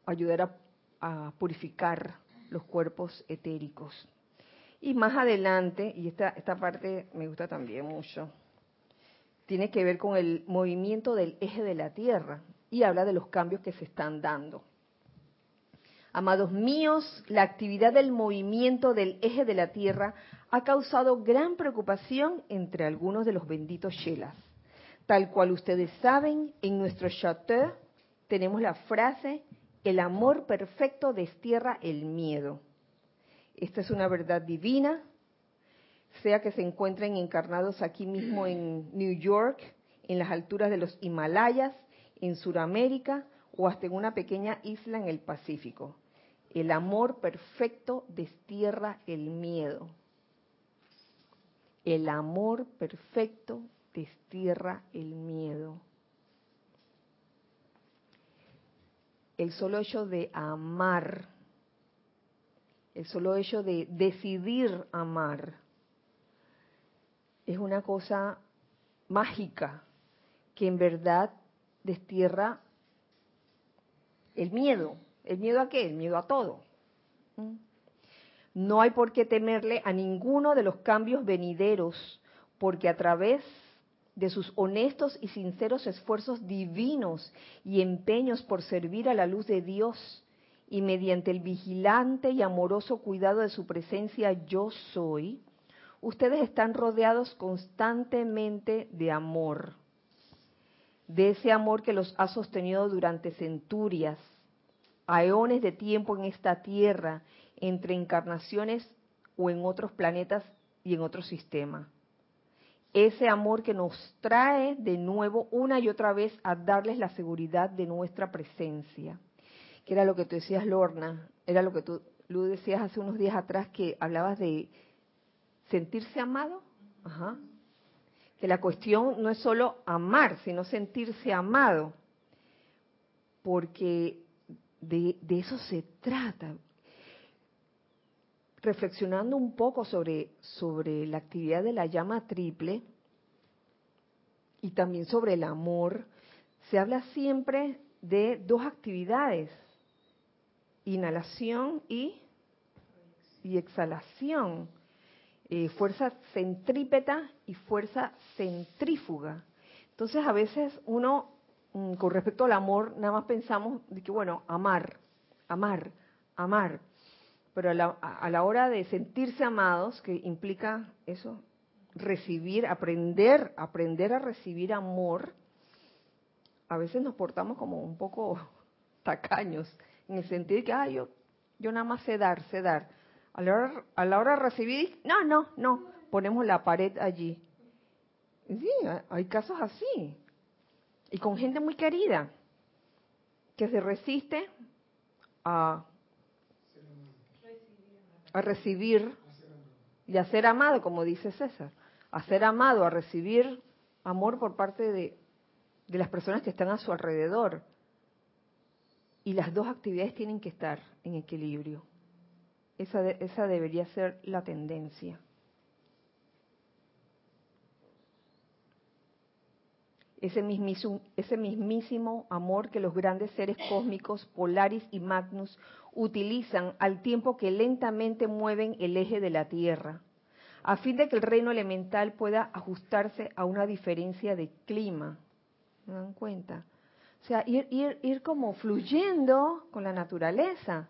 ayudar a, purificar los cuerpos etéricos. Y más adelante, y esta, esta parte me gusta también mucho, tiene que ver con el movimiento del eje de la Tierra y habla de los cambios que se están dando. Amados míos, la actividad del movimiento del eje de la Tierra ha causado gran preocupación entre algunos de los benditos Shelas. Tal cual ustedes saben, en nuestro chateau tenemos la frase, el amor perfecto destierra el miedo. Esta es una verdad divina, sea que se encuentren encarnados aquí mismo en New York, en las alturas de los Himalayas, en Sudamérica o hasta en una pequeña isla en el Pacífico. El amor perfecto destierra el miedo. El amor perfecto destierra el miedo. El solo hecho de amar, el solo hecho de decidir amar, es una cosa mágica que en verdad destierra el miedo. ¿El miedo a qué? El miedo a todo. ¿Mm? No hay por qué temerle a ninguno de los cambios venideros, porque a través de sus honestos y sinceros esfuerzos divinos y empeños por servir a la luz de Dios, y mediante el vigilante y amoroso cuidado de su presencia yo soy, ustedes están rodeados constantemente de amor, de ese amor que los ha sostenido durante centurias, aeones de tiempo en esta tierra entre encarnaciones o en otros planetas y en otro sistema. Ese amor que nos trae de nuevo una y otra vez a darles la seguridad de nuestra presencia. Que era lo que tú decías, Lorna, era lo que tú, Lu, decías hace unos días atrás que hablabas de sentirse amado. Ajá. Que la cuestión no es solo amar, sino sentirse amado. Porque de, eso se trata reflexionando un poco sobre, sobre la actividad de la llama triple y también sobre el amor, se habla siempre de dos actividades, inhalación y y exhalación, eh, fuerza centrípeta y fuerza centrífuga. Entonces a veces uno, mm, con respecto al amor, nada más pensamos de que, bueno, amar, amar, amar. Pero a la, a la hora de sentirse amados, que implica eso, recibir, aprender, aprender a recibir amor, a veces nos portamos como un poco tacaños, en el sentido de que, ah, yo, yo nada más sé dar, sé dar. A la, hora, a la hora de recibir, no, no, no, ponemos la pared allí. sí, hay casos así. Y con gente muy querida, que se resiste a, a recibir y a ser amado, como dice César, a ser amado, a recibir amor por parte de, de las personas que están a su alrededor. Y las dos actividades tienen que estar en equilibrio. Esa, debería ser la tendencia. Ese mismísimo, amor que los grandes seres cósmicos, Polaris y Magnus, utilizan al tiempo que lentamente mueven el eje de la Tierra, a fin de que el reino elemental pueda ajustarse a una diferencia de clima. ¿Me dan cuenta? O sea, ir, ir, ir como fluyendo con la naturaleza,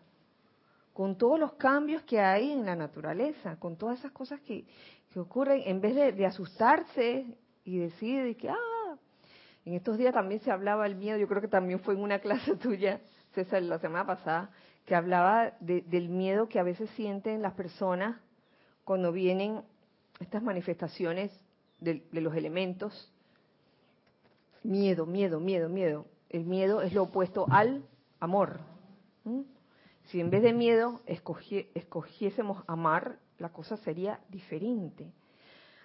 con todos los cambios que hay en la naturaleza, con todas esas cosas que, que ocurren, en vez de, asustarse y decir que, ah, en estos días también se hablaba del miedo, yo creo que también fue en una clase tuya, César, la semana pasada, que hablaba de, del miedo que a veces sienten las personas cuando vienen estas manifestaciones de, los elementos. Miedo, miedo, miedo, miedo. El miedo es lo opuesto al amor. Si en vez de miedo escogiésemos amar, la cosa sería diferente.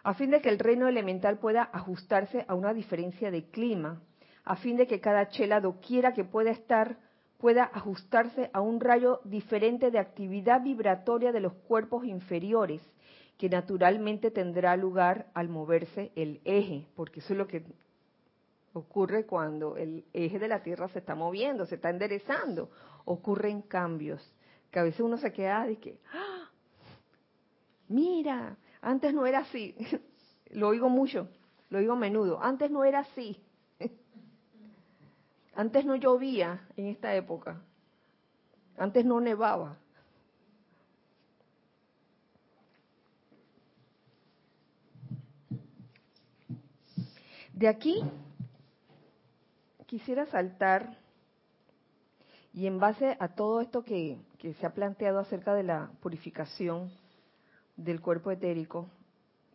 A fin de que el reino elemental pueda ajustarse a una diferencia de clima, a fin de que cada chela doquiera que pueda estar pueda ajustarse a un rayo diferente de actividad vibratoria de los cuerpos inferiores, que naturalmente tendrá lugar al moverse el eje, porque eso es lo que ocurre cuando el eje de la Tierra se está moviendo, se está enderezando, ocurren cambios, que a veces uno se queda de que, ¡Ah! mira, antes no era así, lo oigo mucho, lo oigo a menudo, antes no era así, antes no llovía en esta época, antes no nevaba. De aquí quisiera saltar y en base a todo esto que, se ha planteado acerca de la purificación del cuerpo etérico,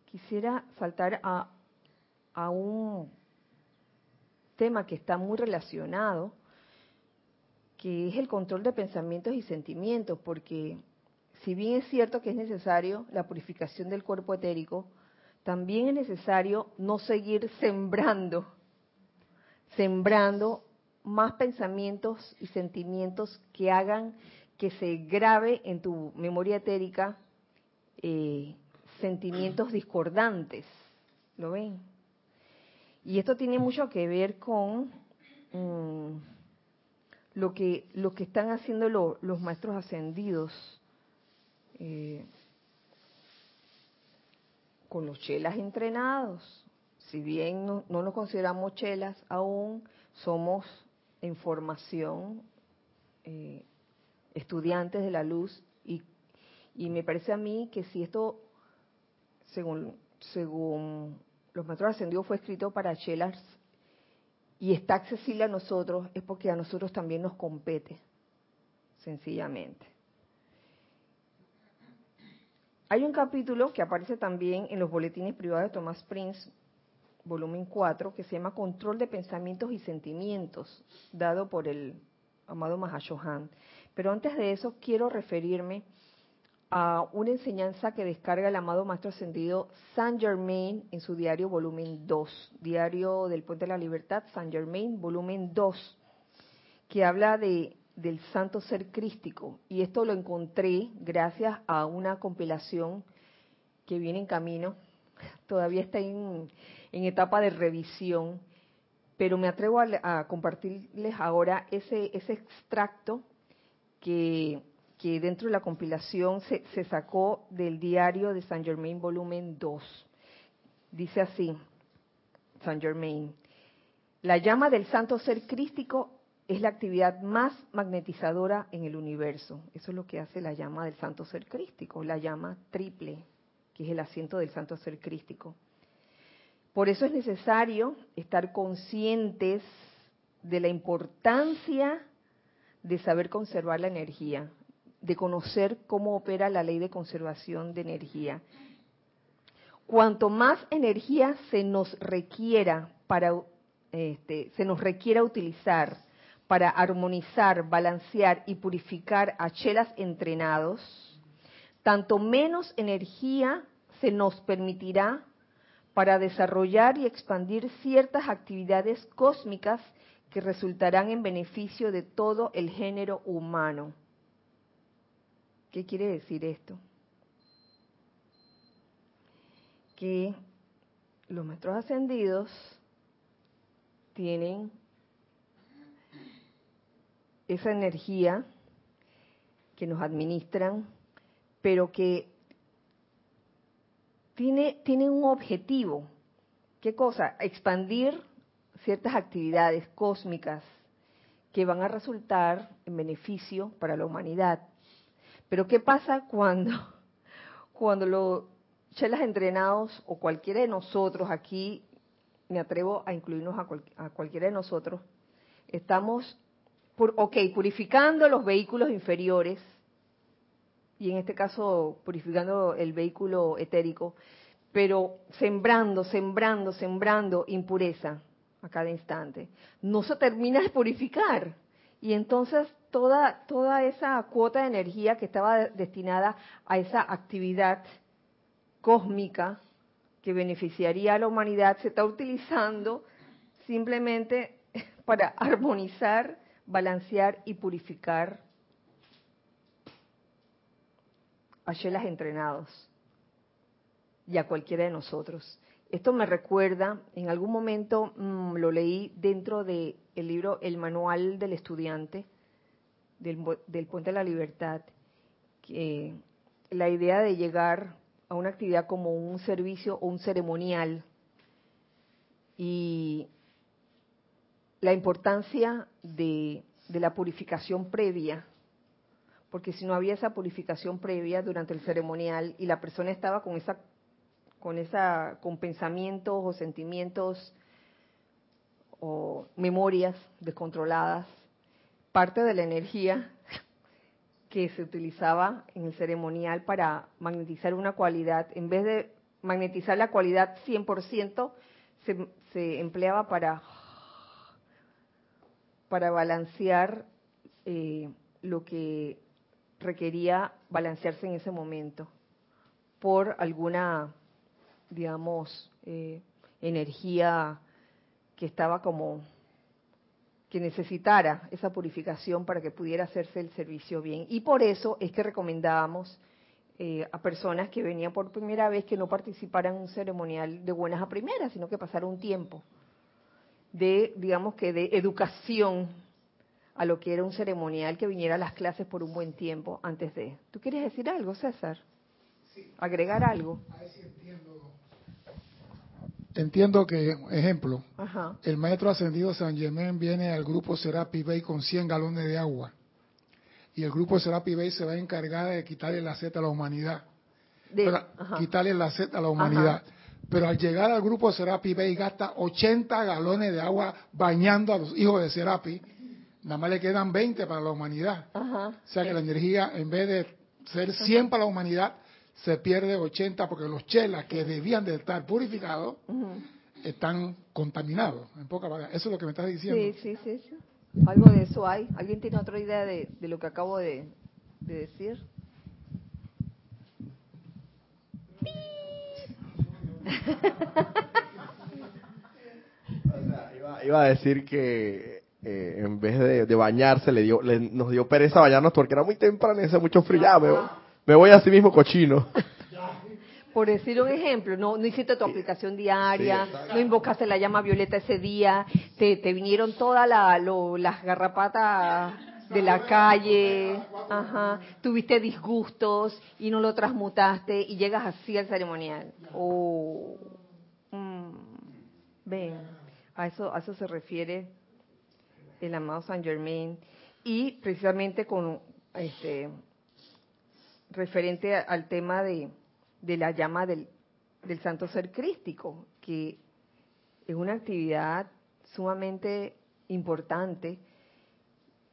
quisiera saltar a, a un tema que está muy relacionado, que es el control de pensamientos y sentimientos, porque si bien es cierto que es necesario la purificación del cuerpo etérico, también es necesario no seguir sembrando sembrando más pensamientos y sentimientos que hagan que se grabe en tu memoria etérica eh, sentimientos discordantes. ¿Lo ven? Y esto tiene mucho que ver con mm, lo que lo que están haciendo los maestros ascendidos eh, con los chelas entrenados si bien no, nos consideramos chelas aún, somos en formación eh, estudiantes de la luz y, me parece a mí que si esto, según, según los maestros ascendidos, fue escrito para chelas y está accesible a nosotros, es porque a nosotros también nos compete, sencillamente. Hay un capítulo que aparece también en los boletines privados de Thomas Prince, volumen 4, que se llama Control de Pensamientos y Sentimientos, dado por el amado Mahashohan. Pero antes de eso, quiero referirme a una enseñanza que descarga el amado Maestro Ascendido Saint Germain en su diario volumen 2, Diario del Puente de la Libertad, Saint Germain, volumen 2, que habla de del santo ser crístico. Y esto lo encontré gracias a una compilación que viene en camino, todavía está en, en etapa de revisión, pero me atrevo a, compartirles ahora ese, ese extracto que, dentro de la compilación se, se sacó del diario de Saint Germain volumen 2. Dice así, Saint Germain, la llama del santo ser crístico es la actividad más magnetizadora en el universo. Eso es lo que hace la llama del santo ser crístico, la llama triple, que es el asiento del santo ser crístico. Por eso es necesario estar conscientes de la importancia de saber conservar la energía, de conocer cómo opera la ley de conservación de energía. Cuanto más energía se nos requiera para este, se nos requiera utilizar para armonizar, balancear y purificar a chelas entrenados, tanto menos energía se nos permitirá para desarrollar y expandir ciertas actividades cósmicas que resultarán en beneficio de todo el género humano. ¿Qué quiere decir esto? Que los maestros ascendidos tienen esa energía que nos administran, pero que tiene, un objetivo. ¿Qué cosa? Expandir ciertas actividades cósmicas que van a resultar en beneficio para la humanidad. Pero ¿qué pasa cuando, cuando los chelas entrenados o cualquiera de nosotros aquí, me atrevo a incluirnos a, a cualquiera de nosotros, estamos, por, purificando los vehículos inferiores, y en este caso purificando el vehículo etérico, pero sembrando, sembrando, sembrando impureza a cada instante. No se termina de purificar. Y entonces toda, toda esa cuota de energía que estaba destinada a esa actividad cósmica que beneficiaría a la humanidad se está utilizando simplemente para armonizar, balancear y purificar a Shelas entrenados y a cualquiera de nosotros. Esto me recuerda, en algún momento mm, lo leí dentro del libro El Manual del Estudiante, del, Puente de la Libertad, que la idea de llegar a una actividad como un servicio o un ceremonial y la importancia de la purificación previa, porque si no había esa purificación previa durante el ceremonial y la persona estaba con esa con esa con pensamientos o sentimientos o memorias descontroladas, parte de la energía que se utilizaba en el ceremonial para magnetizar una cualidad, en vez de magnetizar la cualidad 100%, se, se empleaba para, para balancear eh, lo que requería balancearse en ese momento por alguna digamos, eh, energía que estaba como que necesitara esa purificación para que pudiera hacerse el servicio bien. Y por eso es que recomendábamos eh, a personas que venían por primera vez que no participaran en un ceremonial de buenas a primeras, sino que pasara un tiempo de, digamos que de educación a lo que era un ceremonial, que viniera a las clases por un buen tiempo antes de. ¿Tú quieres decir algo, César? ¿Agregar algo? entiendo que, ejemplo, el maestro ascendido San Germán viene al grupo Serapi Bay con 100 galones de agua. Y el grupo Serapi Bay se va a encargar de quitarle la seta a la humanidad. quitarle la seta a la humanidad. Pero al llegar al grupo Serapi Bay gasta 80 galones de agua bañando a los hijos de Serapi. Nada más le quedan 20 para la humanidad. O sea que la energía, en vez de ser 100 para la humanidad, se pierde 80 porque los chelas que debían de estar purificados están contaminados. En poca Eso es lo que me estás diciendo. Sí, sí, sí, Algo de eso hay. ¿Alguien tiene otra idea de, lo que acabo de, decir? iba, a decir que eh, en vez de, bañarse le dio nos dio pereza bañarnos porque era muy temprano y hace mucho frío. Ya, me voy a sí mismo cochino. Por decir un ejemplo, no, no hiciste tu aplicación diaria, no invocaste la llama violeta ese día, te, te vinieron todas las garrapatas de la calle, ajá, tuviste disgustos y no lo transmutaste y llegas así al ceremonial. Oh, mm, ven, a eso, a eso se refiere el amado Saint Germain y precisamente con este referente al tema de, la llama del, santo ser crístico, que es una actividad sumamente importante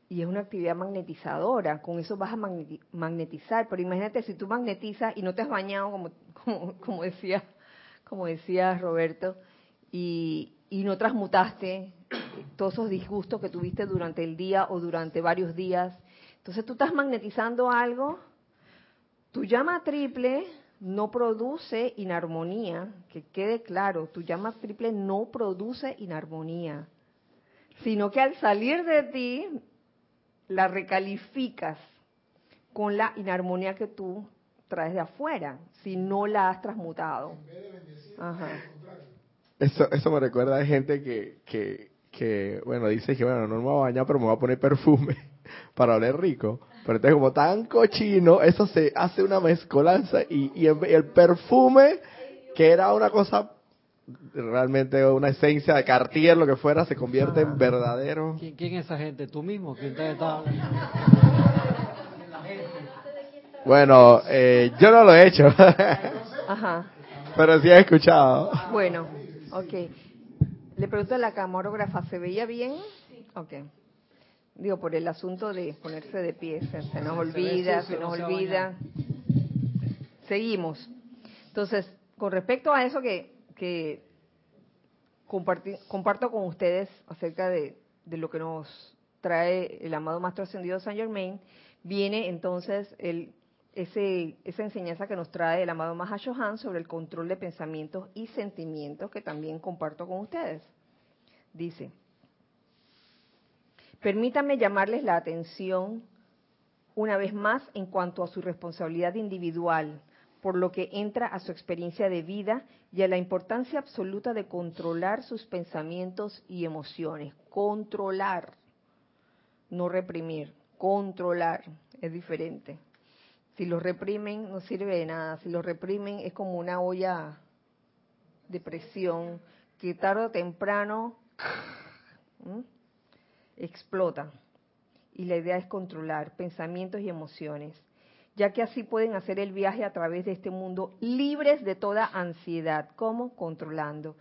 y es una actividad magnetizadora, con eso vas a magnetizar, pero imagínate si tú magnetizas y no te has bañado, como, decía, como decía Roberto, y no transmutaste todos esos disgustos que tuviste durante el día o durante varios días, entonces tú estás magnetizando algo, tu llama triple no produce inarmonía, que quede claro, tu llama triple no produce inarmonía, sino que al salir de ti la recalificas con la inarmonía que tú traes de afuera, si no la has transmutado. Eso, eso me recuerda a gente que, que, que, bueno, dice que, bueno, no me voy a bañar, pero me voy a poner perfume para oler rico. Pero entonces como tan cochino, eso se hace una mezcolanza y, y el, perfume, que era una cosa realmente una esencia de Cartier, lo que fuera, se convierte en verdadero. ¿Quién, es esa gente? ¿Tú mismo? ¿Quién te está Bueno, eh, yo no lo he hecho. Ajá. Pero sí he escuchado. Bueno, ok. Le pregunto a la camarógrafa, ¿se veía bien? Ok. Digo, por el asunto de ponerse de pie, se, nos olvida, se, nos olvida. Seguimos. Entonces, con respecto a eso que, que comparto con ustedes acerca de, lo que nos trae el amado Maestro Ascendido Saint Germain, viene entonces el, ese, esa enseñanza que nos trae el amado Mahashohan sobre el control de pensamientos y sentimientos que también comparto con ustedes. Dice, Permítanme llamarles la atención una vez más en cuanto a su responsabilidad individual, por lo que entra a su experiencia de vida y a la importancia absoluta de controlar sus pensamientos y emociones. Controlar, no reprimir, controlar es diferente. Si los reprimen no sirve de nada, si los reprimen es como una olla de presión que tarde o temprano explota. Y la idea es controlar pensamientos y emociones, ya que así pueden hacer el viaje a través de este mundo libres de toda ansiedad. ¿Cómo? Controlando.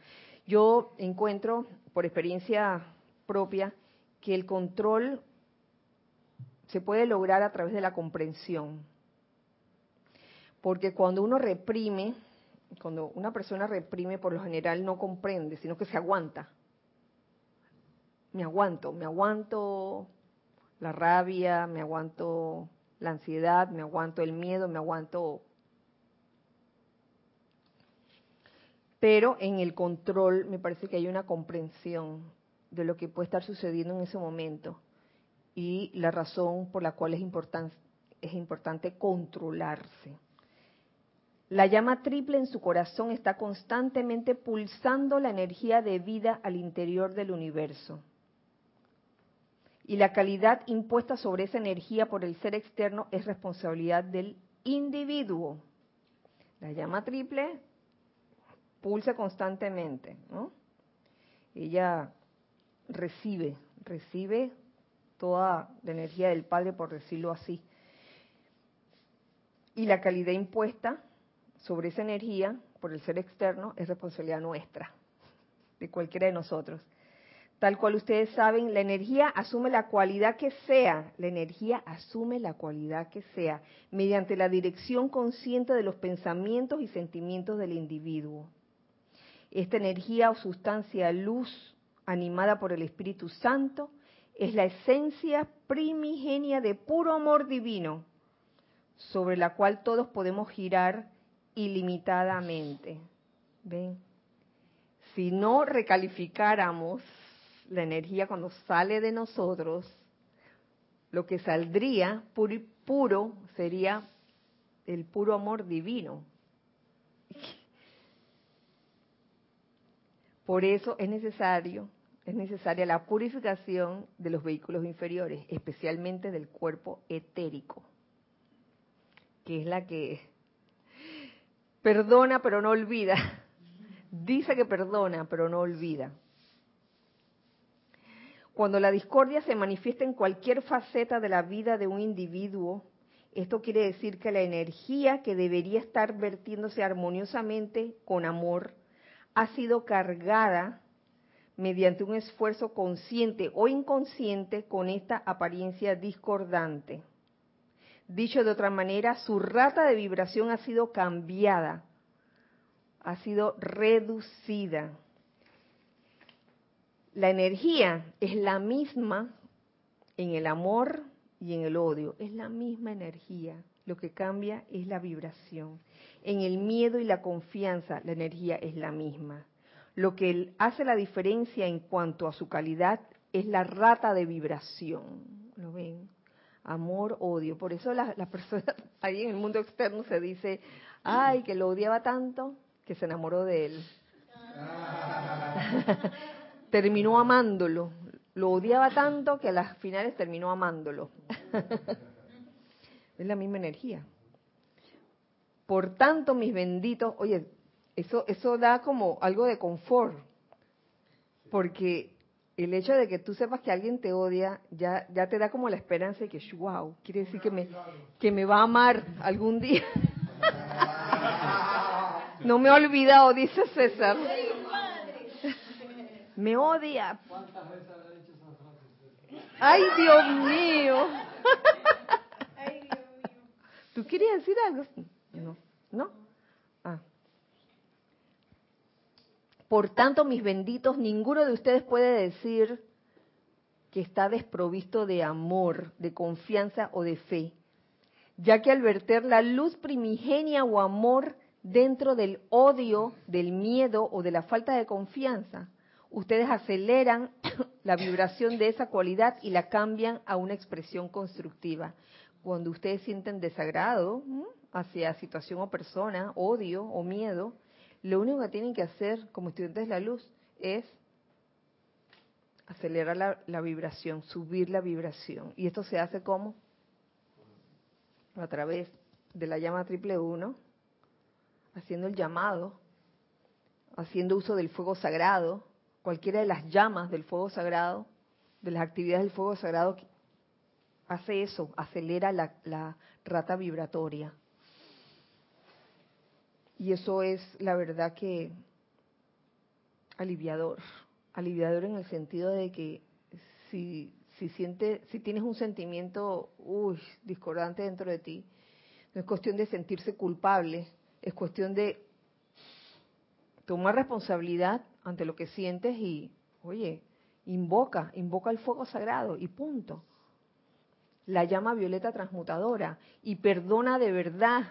Yo encuentro, por experiencia propia, que el control se puede lograr a través de la comprensión. Porque cuando uno reprime, cuando una persona reprime, por lo general no comprende, sino que se aguanta me aguanto, me aguanto la rabia, me aguanto la ansiedad, me aguanto el miedo, me aguanto... Pero en el control me parece que hay una comprensión de lo que puede estar sucediendo en ese momento y la razón por la cual es, es importante controlarse. La llama triple en su corazón está constantemente pulsando la energía de vida al interior del universo y la calidad impuesta sobre esa energía por el ser externo es responsabilidad del individuo. La llama triple pulsa constantemente, ¿no? Ella recibe, recibe toda la energía del Padre, por decirlo así. Y la calidad impuesta sobre esa energía por el ser externo es responsabilidad nuestra, de cualquiera de nosotros. Tal cual ustedes saben, la energía asume la cualidad que sea, la energía asume la cualidad que sea, mediante la dirección consciente de los pensamientos y sentimientos del individuo. Esta energía o sustancia luz animada por el Espíritu Santo es la esencia primigenia de puro amor divino, sobre la cual todos podemos girar ilimitadamente. ¿Ven? Si no recalificáramos la energía cuando sale de nosotros, lo que saldría puro, puro sería el puro amor divino. Por eso es necesario es necesaria la purificación de los vehículos inferiores, especialmente del cuerpo etérico, que es la que perdona pero no olvida. Dice que perdona pero no olvida. Cuando la discordia se manifiesta en cualquier faceta de la vida de un individuo, esto quiere decir que la energía que debería estar vertiéndose armoniosamente con amor ha sido cargada mediante un esfuerzo consciente o inconsciente con esta apariencia discordante. Dicho de otra manera, su rata de vibración ha sido cambiada, ha sido reducida. La energía es la misma en el amor y en el odio, es la misma energía. Lo que cambia es la vibración. En el miedo y la confianza, la energía es la misma. Lo que hace la diferencia en cuanto a su calidad es la rata de vibración. ¿Lo ven? Amor, odio. Por eso las la personas ahí en el mundo externo se dice, ay, que lo odiaba tanto que se enamoró de él. terminó amándolo. Lo odiaba tanto que a las finales terminó amándolo. es la misma energía. Por tanto, mis benditos, oye, eso, eso da como algo de confort, porque el hecho de que tú sepas que alguien te odia ya, ya te da como la esperanza de que, wow, quiere decir que me, que me va a amar algún día. no me ha olvidado, dice César. me odia. Ay, Dios mío. ¿Tú querías decir algo? No, ¿no? Por tanto, mis benditos, ninguno de ustedes puede decir que está desprovisto de amor, de confianza o de fe, ya que al verter la luz primigenia o amor dentro del odio, del miedo o de la falta de confianza, ustedes aceleran la vibración de esa cualidad y la cambian a una expresión constructiva. Cuando ustedes sienten desagrado hacia situación o persona, odio o miedo, lo único que tienen que hacer como estudiantes de la luz es acelerar la, vibración, subir la vibración. Y esto se hace como? A través de la llama triple uno, haciendo el llamado, haciendo uso del fuego sagrado, cualquiera de las llamas del fuego sagrado, de las actividades del fuego sagrado, hace eso, acelera la rata vibratoria. Y eso es la verdad que aliviador, aliviador en el sentido de que si, si, siente, si tienes un sentimiento discordante dentro de ti, no es cuestión de sentirse culpable, es cuestión de tomar responsabilidad ante lo que sientes y, oye, invoca, invoca el fuego sagrado y punto. La llama violeta transmutadora y perdona de verdad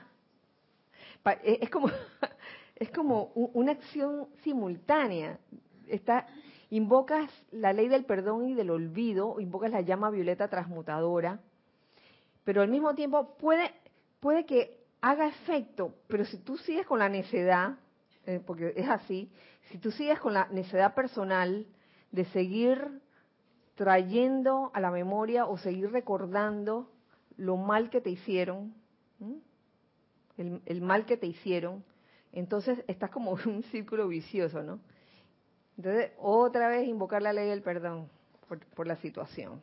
es como, es como una acción simultánea. Está, invocas la ley del perdón y del olvido, invocas la llama violeta transmutadora, pero al mismo tiempo puede, puede que haga efecto, pero si tú sigues con la necedad, eh, porque es así, si tú sigues con la necedad personal de seguir trayendo a la memoria o seguir recordando lo mal que te hicieron, el, mal que te hicieron, entonces estás como en un círculo vicioso, ¿no? Entonces, otra vez invocar la ley del perdón por, la situación.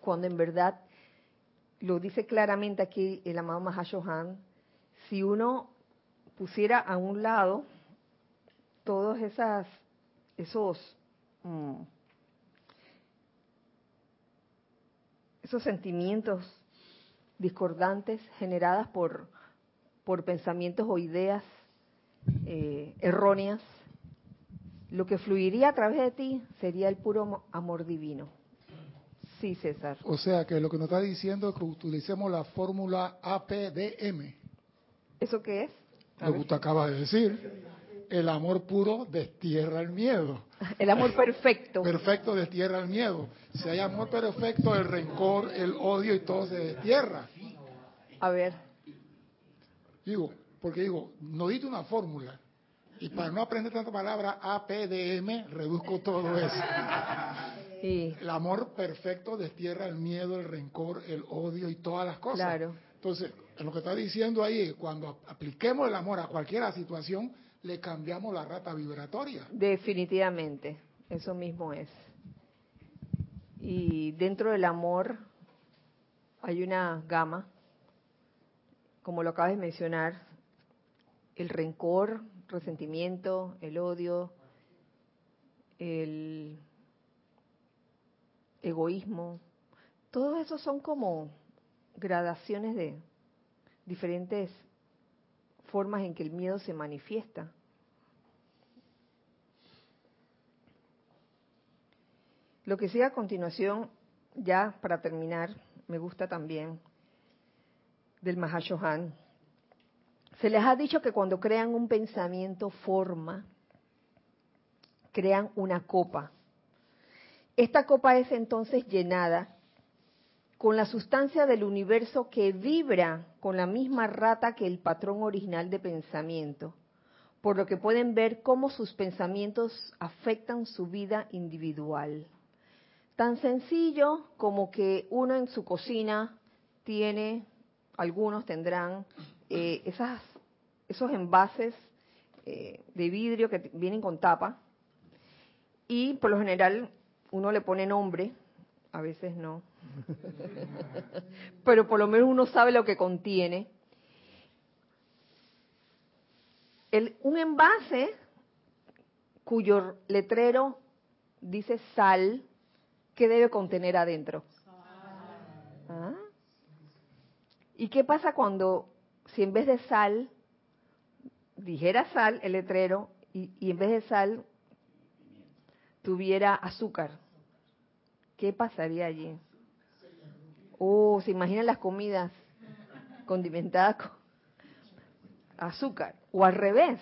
Cuando en verdad, lo dice claramente aquí el amado Mahashohan, si uno pusiera a un lado todos esas, esos, mm, esos sentimientos discordantes generadas por, por pensamientos o ideas eh, erróneas, lo que fluiría a través de ti sería el puro amor divino. Sí, César. O sea que lo que nos está diciendo es que utilicemos la fórmula APDM. ¿Eso qué es? lo que usted acaba de decir. El amor puro destierra el miedo. El amor perfecto. Perfecto destierra el miedo. Si hay amor perfecto, el rencor, el odio y todo se destierra. A ver. Digo, porque digo, no diste una fórmula. Y para no aprender tanta palabra APDM, reduzco todo eso. El amor perfecto destierra el miedo, el rencor, el odio y todas las cosas. Claro. Entonces, lo que está diciendo ahí, cuando apliquemos el amor a cualquier situación, le cambiamos la rata vibratoria. Definitivamente, eso mismo es. Y dentro del amor hay una gama, como lo acabas de mencionar, el rencor, resentimiento, el odio, el egoísmo, todo eso son como gradaciones de diferentes formas en que el miedo se manifiesta. Lo que sigue a continuación, ya para terminar, me gusta también del Mahashohan. Se les ha dicho que cuando crean un pensamiento forma, crean una copa. Esta copa es entonces llenada con la sustancia del universo que vibra con la misma rata que el patrón original de pensamiento, por lo que pueden ver cómo sus pensamientos afectan su vida individual. Tan sencillo como que uno en su cocina tiene, algunos tendrán eh, esas, esos envases eh, de vidrio que vienen con tapa y por lo general uno le pone nombre, a veces no, pero por lo menos uno sabe lo que contiene. El, un envase cuyo letrero dice sal, ¿qué debe contener adentro? ¿Ah? ¿Y qué pasa cuando, si en vez de sal, dijera sal el letrero, y, y en vez de sal tuviera azúcar? ¿Qué pasaría allí? Oh, ¿se imaginan las comidas condimentadas con azúcar? O al revés,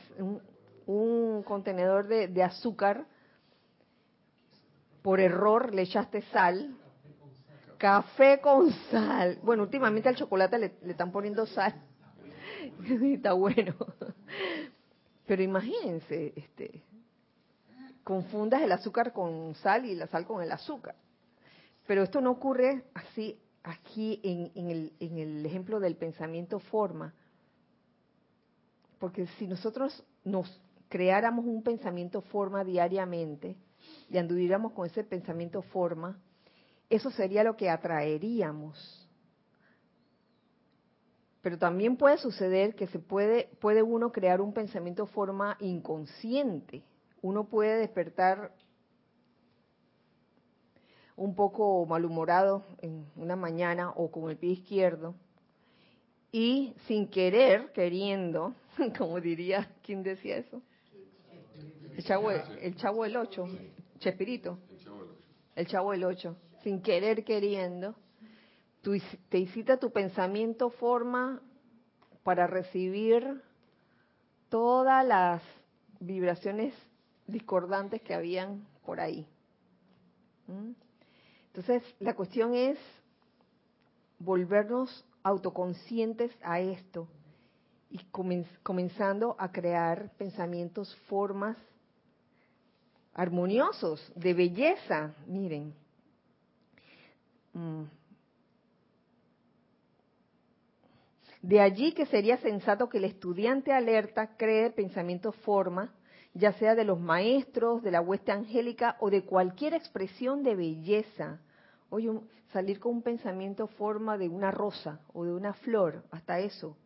un, contenedor de, azúcar, por error le echaste sal, café con sal. Bueno, últimamente al chocolate le, están poniendo sal. Está bueno. Pero imagínense, este, confundas el azúcar con sal y la sal con el azúcar. Pero esto no ocurre así aquí en, el, en el ejemplo del pensamiento forma, porque si nosotros nos creáramos un pensamiento forma diariamente y anduviéramos con ese pensamiento forma, eso sería lo que atraeríamos. Pero también puede suceder que se puede, puede uno crear un pensamiento forma inconsciente. Uno puede despertar un poco malhumorado en una mañana o con el pie izquierdo y sin querer, queriendo, como diría, ¿quién decía eso? El chavo, el chavo del ocho, Chespirito. El chavo del ocho. Sin querer, queriendo, tú, te hiciste tu pensamiento forma para recibir todas las vibraciones discordantes que habían por ahí. ¿Mm? Entonces, la cuestión es volvernos autoconscientes a esto y comenzando a crear pensamientos, formas armoniosos, de belleza. Miren. Mm. De allí que sería sensato que el estudiante alerta cree pensamientos, formas ya sea de los maestros, de la hueste angélica o de cualquier expresión de belleza. Oye, salir con un pensamiento forma de una rosa o de una flor, hasta eso.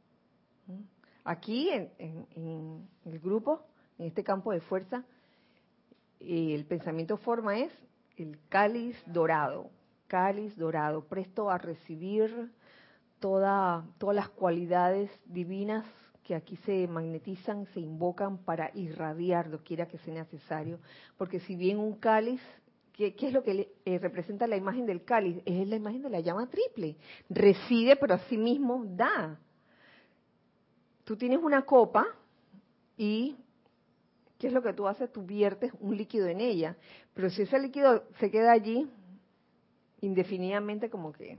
Aquí en, el grupo, en este campo de fuerza, el pensamiento forma es el cáliz dorado, cáliz dorado, presto a recibir toda, todas las cualidades divinas que aquí se magnetizan, se invocan para irradiar lo quiera que sea necesario, porque si bien un cáliz, ¿qué, es lo que eh, representa la imagen del cáliz? Es la imagen de la llama triple, recibe pero asimismo da. Tú tienes una copa y ¿qué es lo que tú haces? Tú viertes un líquido en ella, pero si ese líquido se queda allí indefinidamente como que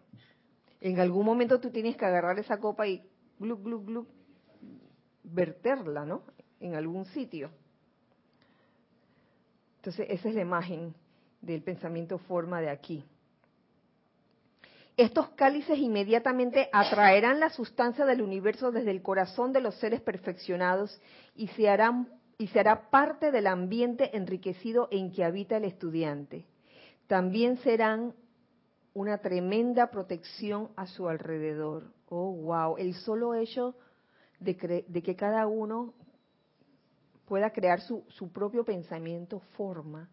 en algún momento tú tienes que agarrar esa copa y glup, glup, glup, verterla, ¿no? En algún sitio. Entonces, esa es la imagen del pensamiento forma de aquí. Estos cálices inmediatamente atraerán la sustancia del universo desde el corazón de los seres perfeccionados y se harán y será parte del ambiente enriquecido en que habita el estudiante. También serán una tremenda protección a su alrededor. Oh, wow, el solo hecho de, de que cada uno pueda crear su, su propio pensamiento forma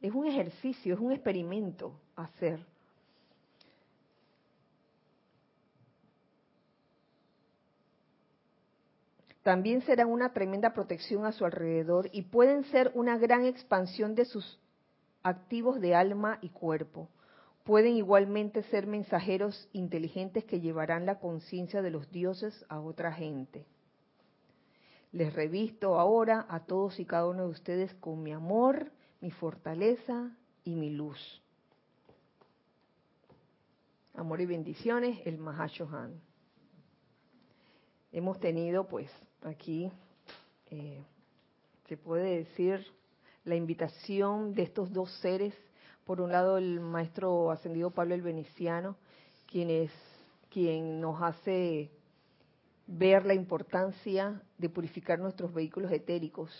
es un ejercicio, es un experimento hacer. También serán una tremenda protección a su alrededor y pueden ser una gran expansión de sus activos de alma y cuerpo. Pueden igualmente ser mensajeros inteligentes que llevarán la conciencia de los dioses a otra gente. Les revisto ahora a todos y cada uno de ustedes con mi amor, mi fortaleza y mi luz. Amor y bendiciones, el Mahashohan. Hemos tenido pues aquí, eh, se puede decir, la invitación de estos dos seres. Por un lado, el maestro ascendido Pablo el Veneciano, quien, es, quien nos hace ver la importancia de purificar nuestros vehículos etéricos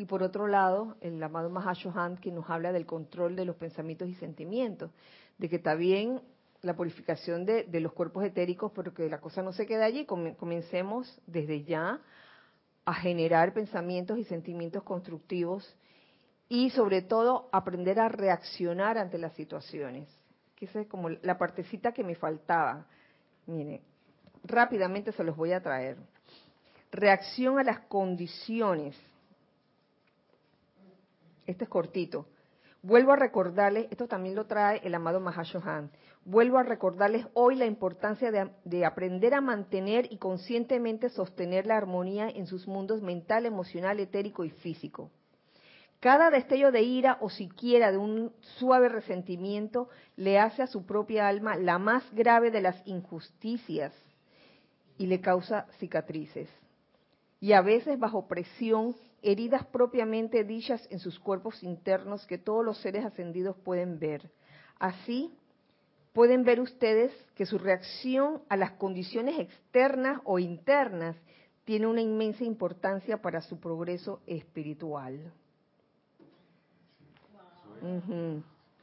y por otro lado, el amado Mahashohan que nos habla del control de los pensamientos y sentimientos, de que está bien la purificación de, los cuerpos etéricos, pero que la cosa no se queda allí, comencemos desde ya a generar pensamientos y sentimientos constructivos y sobre todo aprender a reaccionar ante las situaciones, que esa es como la partecita que me faltaba. Mire, rápidamente se los voy a traer. Reacción a las condiciones este es cortito. Vuelvo a recordarles, esto también lo trae el amado Mahashohan, vuelvo a recordarles hoy la importancia de, de, aprender a mantener y conscientemente sostener la armonía en sus mundos mental, emocional, etérico y físico. Cada destello de ira o siquiera de un suave resentimiento le hace a su propia alma la más grave de las injusticias y le causa cicatrices. Y a veces bajo presión heridas propiamente dichas en sus cuerpos internos que todos los seres ascendidos pueden ver. Así, pueden ver ustedes que su reacción a las condiciones externas o internas tiene una inmensa importancia para su progreso espiritual.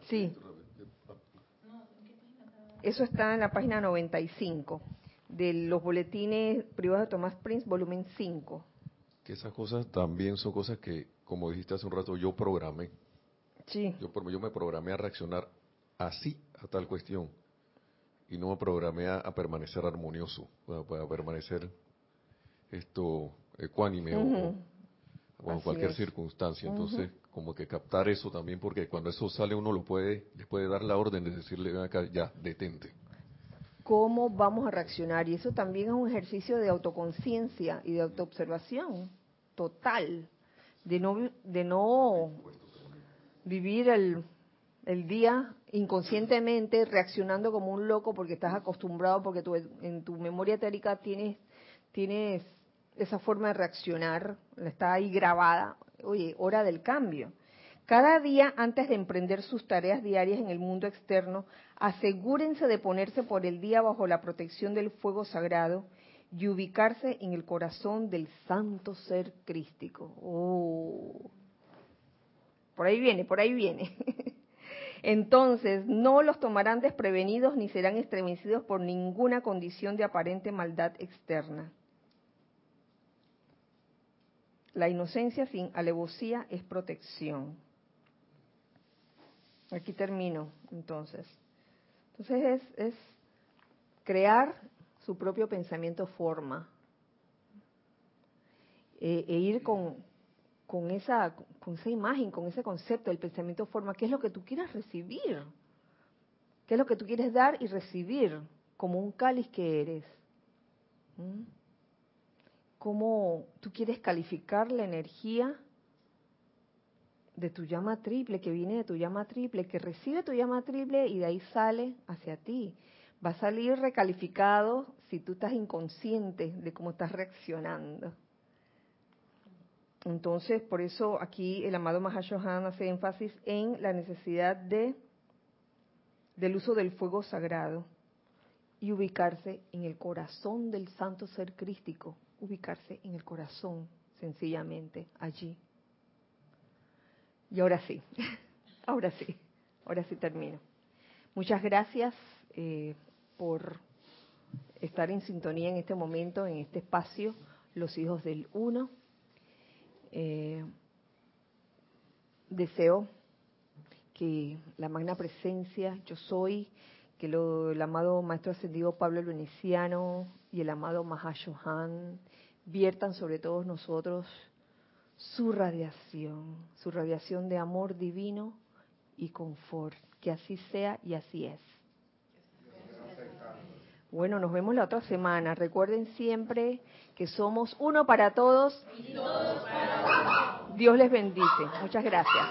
Sí. Eso está en la página 95 de los boletines privados de Tomás Prince, volumen 5 que esas cosas también son cosas que, como dijiste hace un rato, yo programé. Sí. Yo, yo me programé a reaccionar así a tal cuestión y no me programé a, permanecer armonioso, a, permanecer esto ecuánime o, en cualquier circunstancia. Entonces, como que captar eso también, porque cuando eso sale uno lo puede, les puede dar la orden de decirle, acá, ya, detente. ¿Cómo vamos a reaccionar? Y eso también es un ejercicio de autoconciencia y de autoobservación total, de no, de no vivir el, el día inconscientemente reaccionando como un loco porque estás acostumbrado, porque tú, en tu memoria etérica tienes, tienes esa forma de reaccionar, está ahí grabada. Oye, hora del cambio. Cada día antes de emprender sus tareas diarias en el mundo externo, asegúrense de ponerse por el día bajo la protección del fuego sagrado y ubicarse en el corazón del santo ser crístico. Oh. Por ahí viene, por ahí viene. Entonces, no los tomarán desprevenidos ni serán estremecidos por ninguna condición de aparente maldad externa. La inocencia sin alevosía es protección. Aquí termino, entonces. Entonces es, crear su propio pensamiento forma. Eh, e ir con, con, esa, con esa imagen, con ese concepto del pensamiento forma, qué es lo que tú quieras recibir, qué es lo que tú quieres dar y recibir como un cáliz que eres. ¿Mm? ¿Cómo tú quieres calificar la energía de tu llama triple, que viene de tu llama triple, que recibe tu llama triple y de ahí sale hacia ti? va a salir recalificado si tú estás inconsciente de cómo estás reaccionando. Entonces, por eso aquí el amado Mahashohan hace énfasis en la necesidad de del uso del fuego sagrado y ubicarse en el corazón del santo ser crístico, ubicarse en el corazón, sencillamente, allí. Y ahora sí, ahora sí, ahora sí termino. Muchas gracias eh, por estar en sintonía en este momento, en este espacio, los hijos del uno. Eh, deseo que la magna presencia, yo soy, que lo, el amado Maestro Ascendido Pablo el Veneciano y el amado Mahashohan viertan sobre todos nosotros su radiación, su radiación de amor divino y confort. Que así sea y así es. Bueno, nos vemos la otra semana. Recuerden siempre que somos uno para todos. Y todos para Dios les bendice. Muchas gracias.